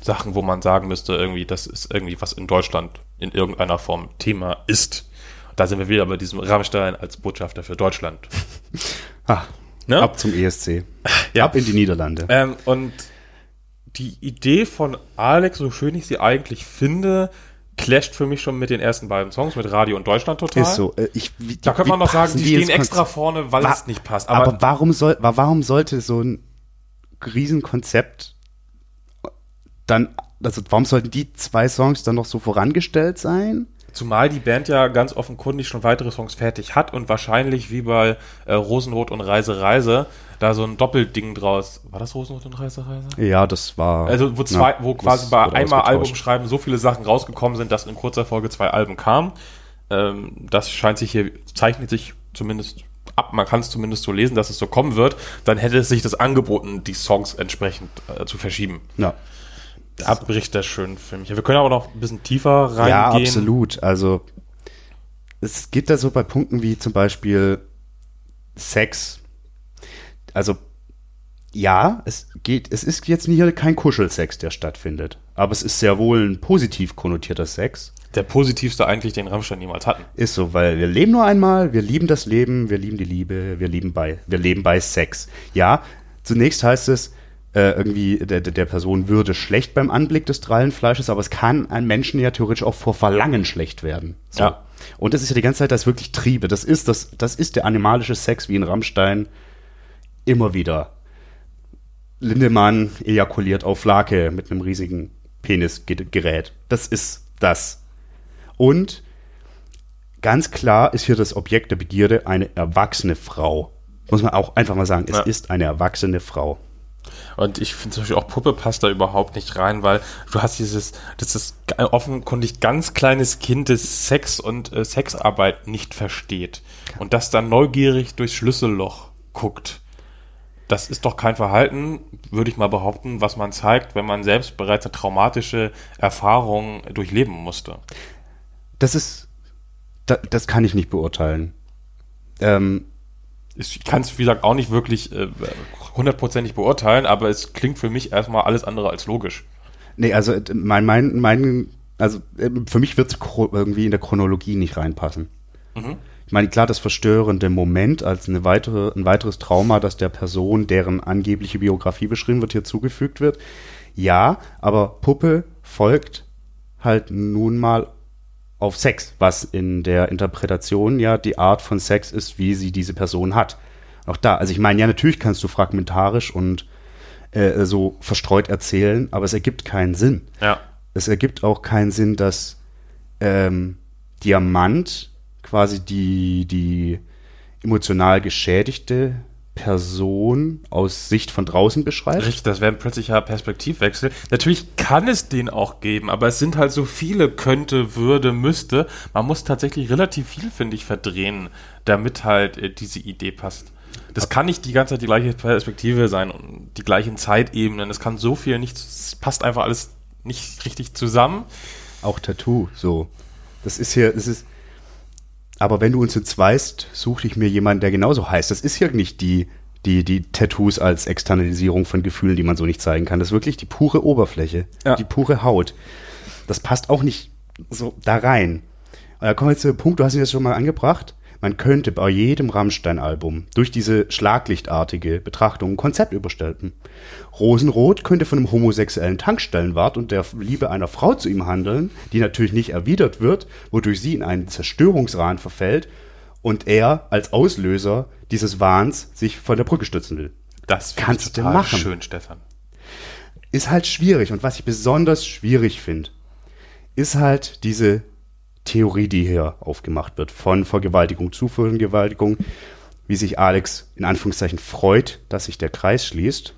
Sachen, wo man sagen müsste, irgendwie, das ist irgendwie, was in Deutschland in irgendeiner Form Thema ist. Da sind wir wieder bei diesem Rammstein als Botschafter für Deutschland. <laughs> Ah, Ne? ab zum ESC. Ja. Ab in die Niederlande. Ähm, und die Idee von Alex, so schön ich sie eigentlich finde, clasht für mich schon mit den ersten beiden Songs, mit Radio und Deutschland total. Ist so. Äh, Ich, wie, Da könnte man noch sagen, die, stehen extra vorne, weil es nicht passt. Aber, Aber, warum, soll, wa- warum sollte so ein Riesenkonzept dann, also warum sollten die zwei Songs dann noch so vorangestellt sein? zumal die Band ja ganz offenkundig schon weitere Songs fertig hat und wahrscheinlich wie bei äh, Rosenrot und Reise Reise da so ein Doppelding draus. War das Rosenrot und Reise Reise? Ja, das war. Also wo zwei, ja, wo quasi bei einmal. Album schreiben so viele Sachen rausgekommen sind, dass in kurzer Folge zwei Alben kamen. Ähm, das scheint sich hier, zeichnet sich zumindest ab, man kann es zumindest so lesen, dass es so kommen wird, dann hätte es sich das angeboten, die Songs entsprechend äh, zu verschieben. Ja. Da bricht das schön für mich. Wir können aber noch ein bisschen tiefer reingehen. Ja, absolut. Also es geht da so bei Punkten wie zum Beispiel Sex. Also ja, es geht, es ist jetzt hier kein Kuschelsex, der stattfindet. Aber es ist sehr wohl ein positiv konnotierter Sex. Der positivste eigentlich, den Rammstein jemals hatten. Ist so, weil wir leben nur einmal, wir lieben das Leben, wir lieben die Liebe, wir lieben bei, wir leben bei Sex. Ja, zunächst heißt es, äh, irgendwie der, der Person würde schlecht beim Anblick des Drallenfleisches, aber es kann einem Menschen ja theoretisch auch vor Verlangen schlecht werden. So. Ja. Und das ist ja die ganze Zeit das wirklich Triebe. Das ist das, das ist der animalische Sex wie in Rammstein immer wieder. Lindemann ejakuliert auf Flake mit einem riesigen Penisgerät. Das ist das. Und ganz klar ist hier das Objekt der Begierde eine erwachsene Frau. Muss man auch einfach mal sagen, es Ja. ist eine erwachsene Frau. Und ich finde zum Beispiel auch Puppe passt da überhaupt nicht rein, weil du hast dieses, das ist offenkundig ganz kleines Kind, das Sex und äh, Sexarbeit nicht versteht und das dann neugierig durchs Schlüsselloch guckt. Das ist doch kein Verhalten, würde ich mal behaupten, was man zeigt, wenn man selbst bereits eine traumatische Erfahrung durchleben musste. Das ist, da, das kann ich nicht beurteilen. Ähm, Ich kann es, wie gesagt, auch nicht wirklich äh, hundertprozentig beurteilen, aber es klingt für mich erstmal alles andere als logisch. nee, also äh, mein, mein, mein, also äh, für mich wird es irgendwie in der Chronologie nicht reinpassen. Ich meine, klar, das verstörende Moment als eine weitere, ein weiteres Trauma, das der Person, deren angebliche Biografie beschrieben wird, hier zugefügt wird. Ja, aber Puppe folgt halt nun mal auf Sex, was in der Interpretation ja die Art von Sex ist, wie sie diese Person hat. Auch da, also ich meine, ja, natürlich kannst du fragmentarisch und äh, so verstreut erzählen, aber es ergibt keinen Sinn. Ja. Es ergibt auch keinen Sinn, dass ähm, Diamant quasi die, die emotional geschädigte Person aus Sicht von draußen beschreibt. Richtig, das wäre ein plötzlicher Perspektivwechsel. Natürlich kann es den auch geben, aber es sind halt so viele könnte, würde, müsste. Man muss tatsächlich relativ viel, finde ich, verdrehen, damit halt äh, diese Idee passt. Das kann nicht die ganze Zeit die gleiche Perspektive sein und die gleichen Zeitebenen. Es kann so viel nicht, es passt einfach alles nicht richtig zusammen. Auch Tattoo, so. Das ist hier, das ist, aber wenn du uns jetzt weißt, such dich mir jemanden, der genauso heißt. Das ist hier nicht die, die, die Tattoos als Externalisierung von Gefühlen, die man so nicht zeigen kann. Das ist wirklich die pure Oberfläche, Ja. die pure Haut. Das passt auch nicht so da rein. Und da kommen wir jetzt zu dem Punkt, du hast ihn jetzt schon mal angebracht. Man könnte bei jedem Rammstein-Album durch diese schlaglichtartige Betrachtung ein Konzept überstellen. Rosenrot könnte von einem homosexuellen Tankstellenwart und der Liebe einer Frau zu ihm handeln, die natürlich nicht erwidert wird, wodurch sie in einen Zerstörungswahn verfällt und er als Auslöser dieses Wahns sich von der Brücke stürzen will. Das Kannst du machen. schön, Stefan. Ist halt schwierig und was ich besonders schwierig finde, ist halt diese Theorie, die hier aufgemacht wird, von Vergewaltigung zu Vergewaltigung, wie sich Alex in Anführungszeichen freut, dass sich der Kreis schließt.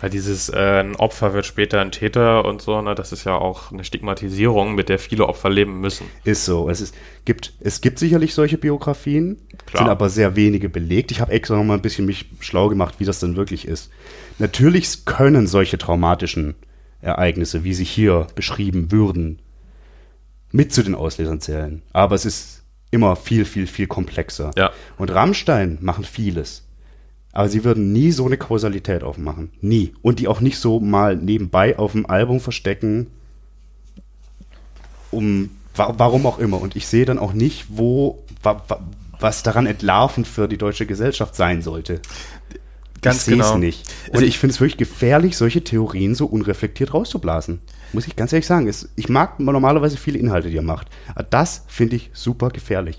Weil dieses äh, ein Opfer wird später ein Täter und so, ne, das ist ja auch eine Stigmatisierung, mit der viele Opfer leben müssen. Ist so. Es, ist, gibt, es gibt sicherlich solche Biografien, Klar. sind aber sehr wenige belegt. Ich habe extra noch mal ein bisschen mich schlau gemacht, wie das denn wirklich ist. Natürlich können solche traumatischen Ereignisse, wie sie hier beschrieben würden, mit zu den Auslesern zählen. Aber es ist immer viel, viel, viel komplexer. Ja. Und Rammstein machen vieles. Aber sie würden nie so eine Kausalität aufmachen. Nie. Und die auch nicht so mal nebenbei auf dem Album verstecken, um wa warum auch immer. Und ich sehe dann auch nicht, wo wa wa was daran entlarvend für die deutsche Gesellschaft sein sollte. Ganz ich sehe es genau. nicht. Und Also ich finde es wirklich gefährlich, solche Theorien so unreflektiert rauszublasen. Muss ich ganz ehrlich sagen. Es, ich mag normalerweise viele Inhalte, die er macht. Aber das finde ich super gefährlich.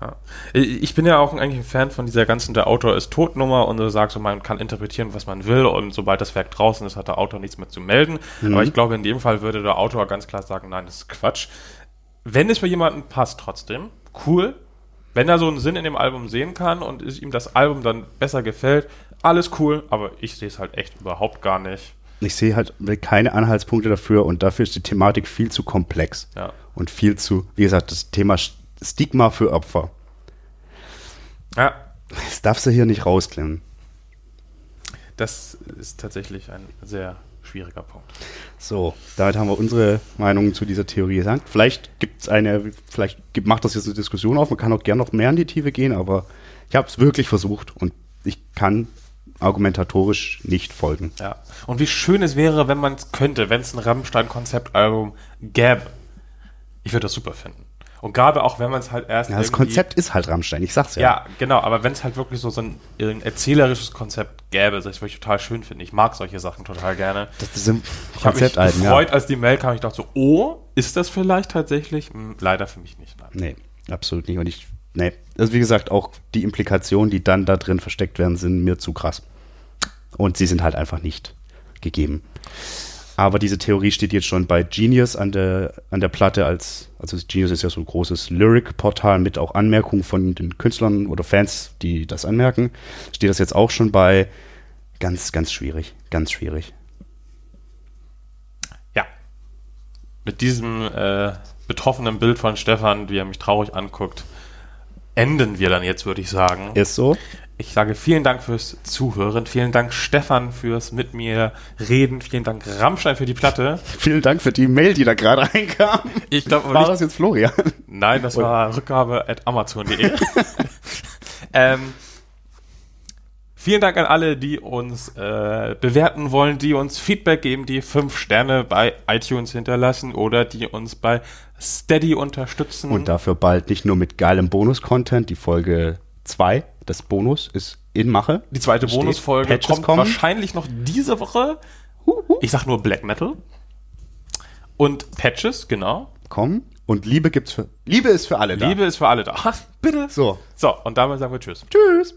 Ja. Ich bin ja auch eigentlich ein Fan von dieser ganzen Der Autor ist Totnummer und du sagst, so, man kann interpretieren, was man will und sobald das Werk draußen ist, hat der Autor nichts mehr zu melden. Mhm. Aber ich glaube, in dem Fall würde der Autor ganz klar sagen, nein, das ist Quatsch. Wenn es für jemanden passt trotzdem, cool. Wenn er so einen Sinn in dem Album sehen kann und ihm das Album dann besser gefällt, alles cool, aber ich sehe es halt echt überhaupt gar nicht. Ich sehe halt keine Anhaltspunkte dafür und dafür ist die Thematik viel zu komplex. Ja. Und viel zu, wie gesagt, das Thema Stigma für Opfer. Ja, Das darfst du hier nicht rausklemmen. das ist tatsächlich ein sehr schwieriger Punkt. So, damit haben wir unsere Meinung zu dieser Theorie gesagt. Vielleicht gibt es eine, vielleicht gibt, macht das jetzt eine Diskussion auf. Man kann auch gerne noch mehr in die Tiefe gehen, aber ich habe es wirklich versucht und ich kann argumentatorisch nicht folgen. Ja. Und wie schön es wäre, wenn man es könnte, wenn es ein Rammstein-Konzeptalbum gäbe. Ich würde das super finden. Und gerade auch, wenn man es halt erst. Ja, das Konzept ist halt Rammstein, ich sag's ja. Ja, genau, aber wenn es halt wirklich so, so ein, ein erzählerisches Konzept gäbe, das ich wirklich total schön finde. Ich mag solche Sachen total gerne. Das, sind Ich habe mich Konzeptalben, ja. gefreut, als die Mail kam. Ich dachte so, oh, ist das vielleicht tatsächlich? Hm, leider für mich nicht. Nein. Nee, absolut nicht. Und ich, nee. Also wie gesagt, auch die Implikationen, die dann da drin versteckt werden, sind mir zu krass. Und sie sind halt einfach nicht gegeben. Aber diese Theorie steht jetzt schon bei Genius an der, an der Platte als, also Genius ist ja so ein großes Lyric-Portal mit auch Anmerkungen von den Künstlern oder Fans, die das anmerken. Steht das jetzt auch schon bei. Ganz, ganz schwierig. Ganz schwierig. Ja. Mit diesem äh, betroffenen Bild von Stefan, wie er mich traurig anguckt, enden wir dann jetzt, würde ich sagen. Ist so. Ich sage vielen Dank fürs Zuhören. Vielen Dank, Stefan, fürs mit mir reden. Vielen Dank, Rammstein, für die Platte. <laughs> Vielen Dank für die Mail, die da gerade einkam. Ich glaube War nicht. das jetzt Florian? Nein, das war Rückgabe at amazon.de. <laughs> ähm, vielen Dank an alle, die uns äh, bewerten wollen, die uns Feedback geben, die fünf Sterne bei iTunes hinterlassen oder die uns bei Steady unterstützen. Und dafür bald nicht nur mit geilem Bonus-Content, die Folge 2, das Bonus ist in Mache. die zweite Bonusfolge kommt kommen. wahrscheinlich noch diese Woche. Ich sag nur Black Metal. Und Patches, genau. Kommen. Und Liebe gibt's für, Liebe ist für alle da. Liebe ist für alle da. <laughs> Bitte. So. So, und damit sagen wir Tschüss. Tschüss.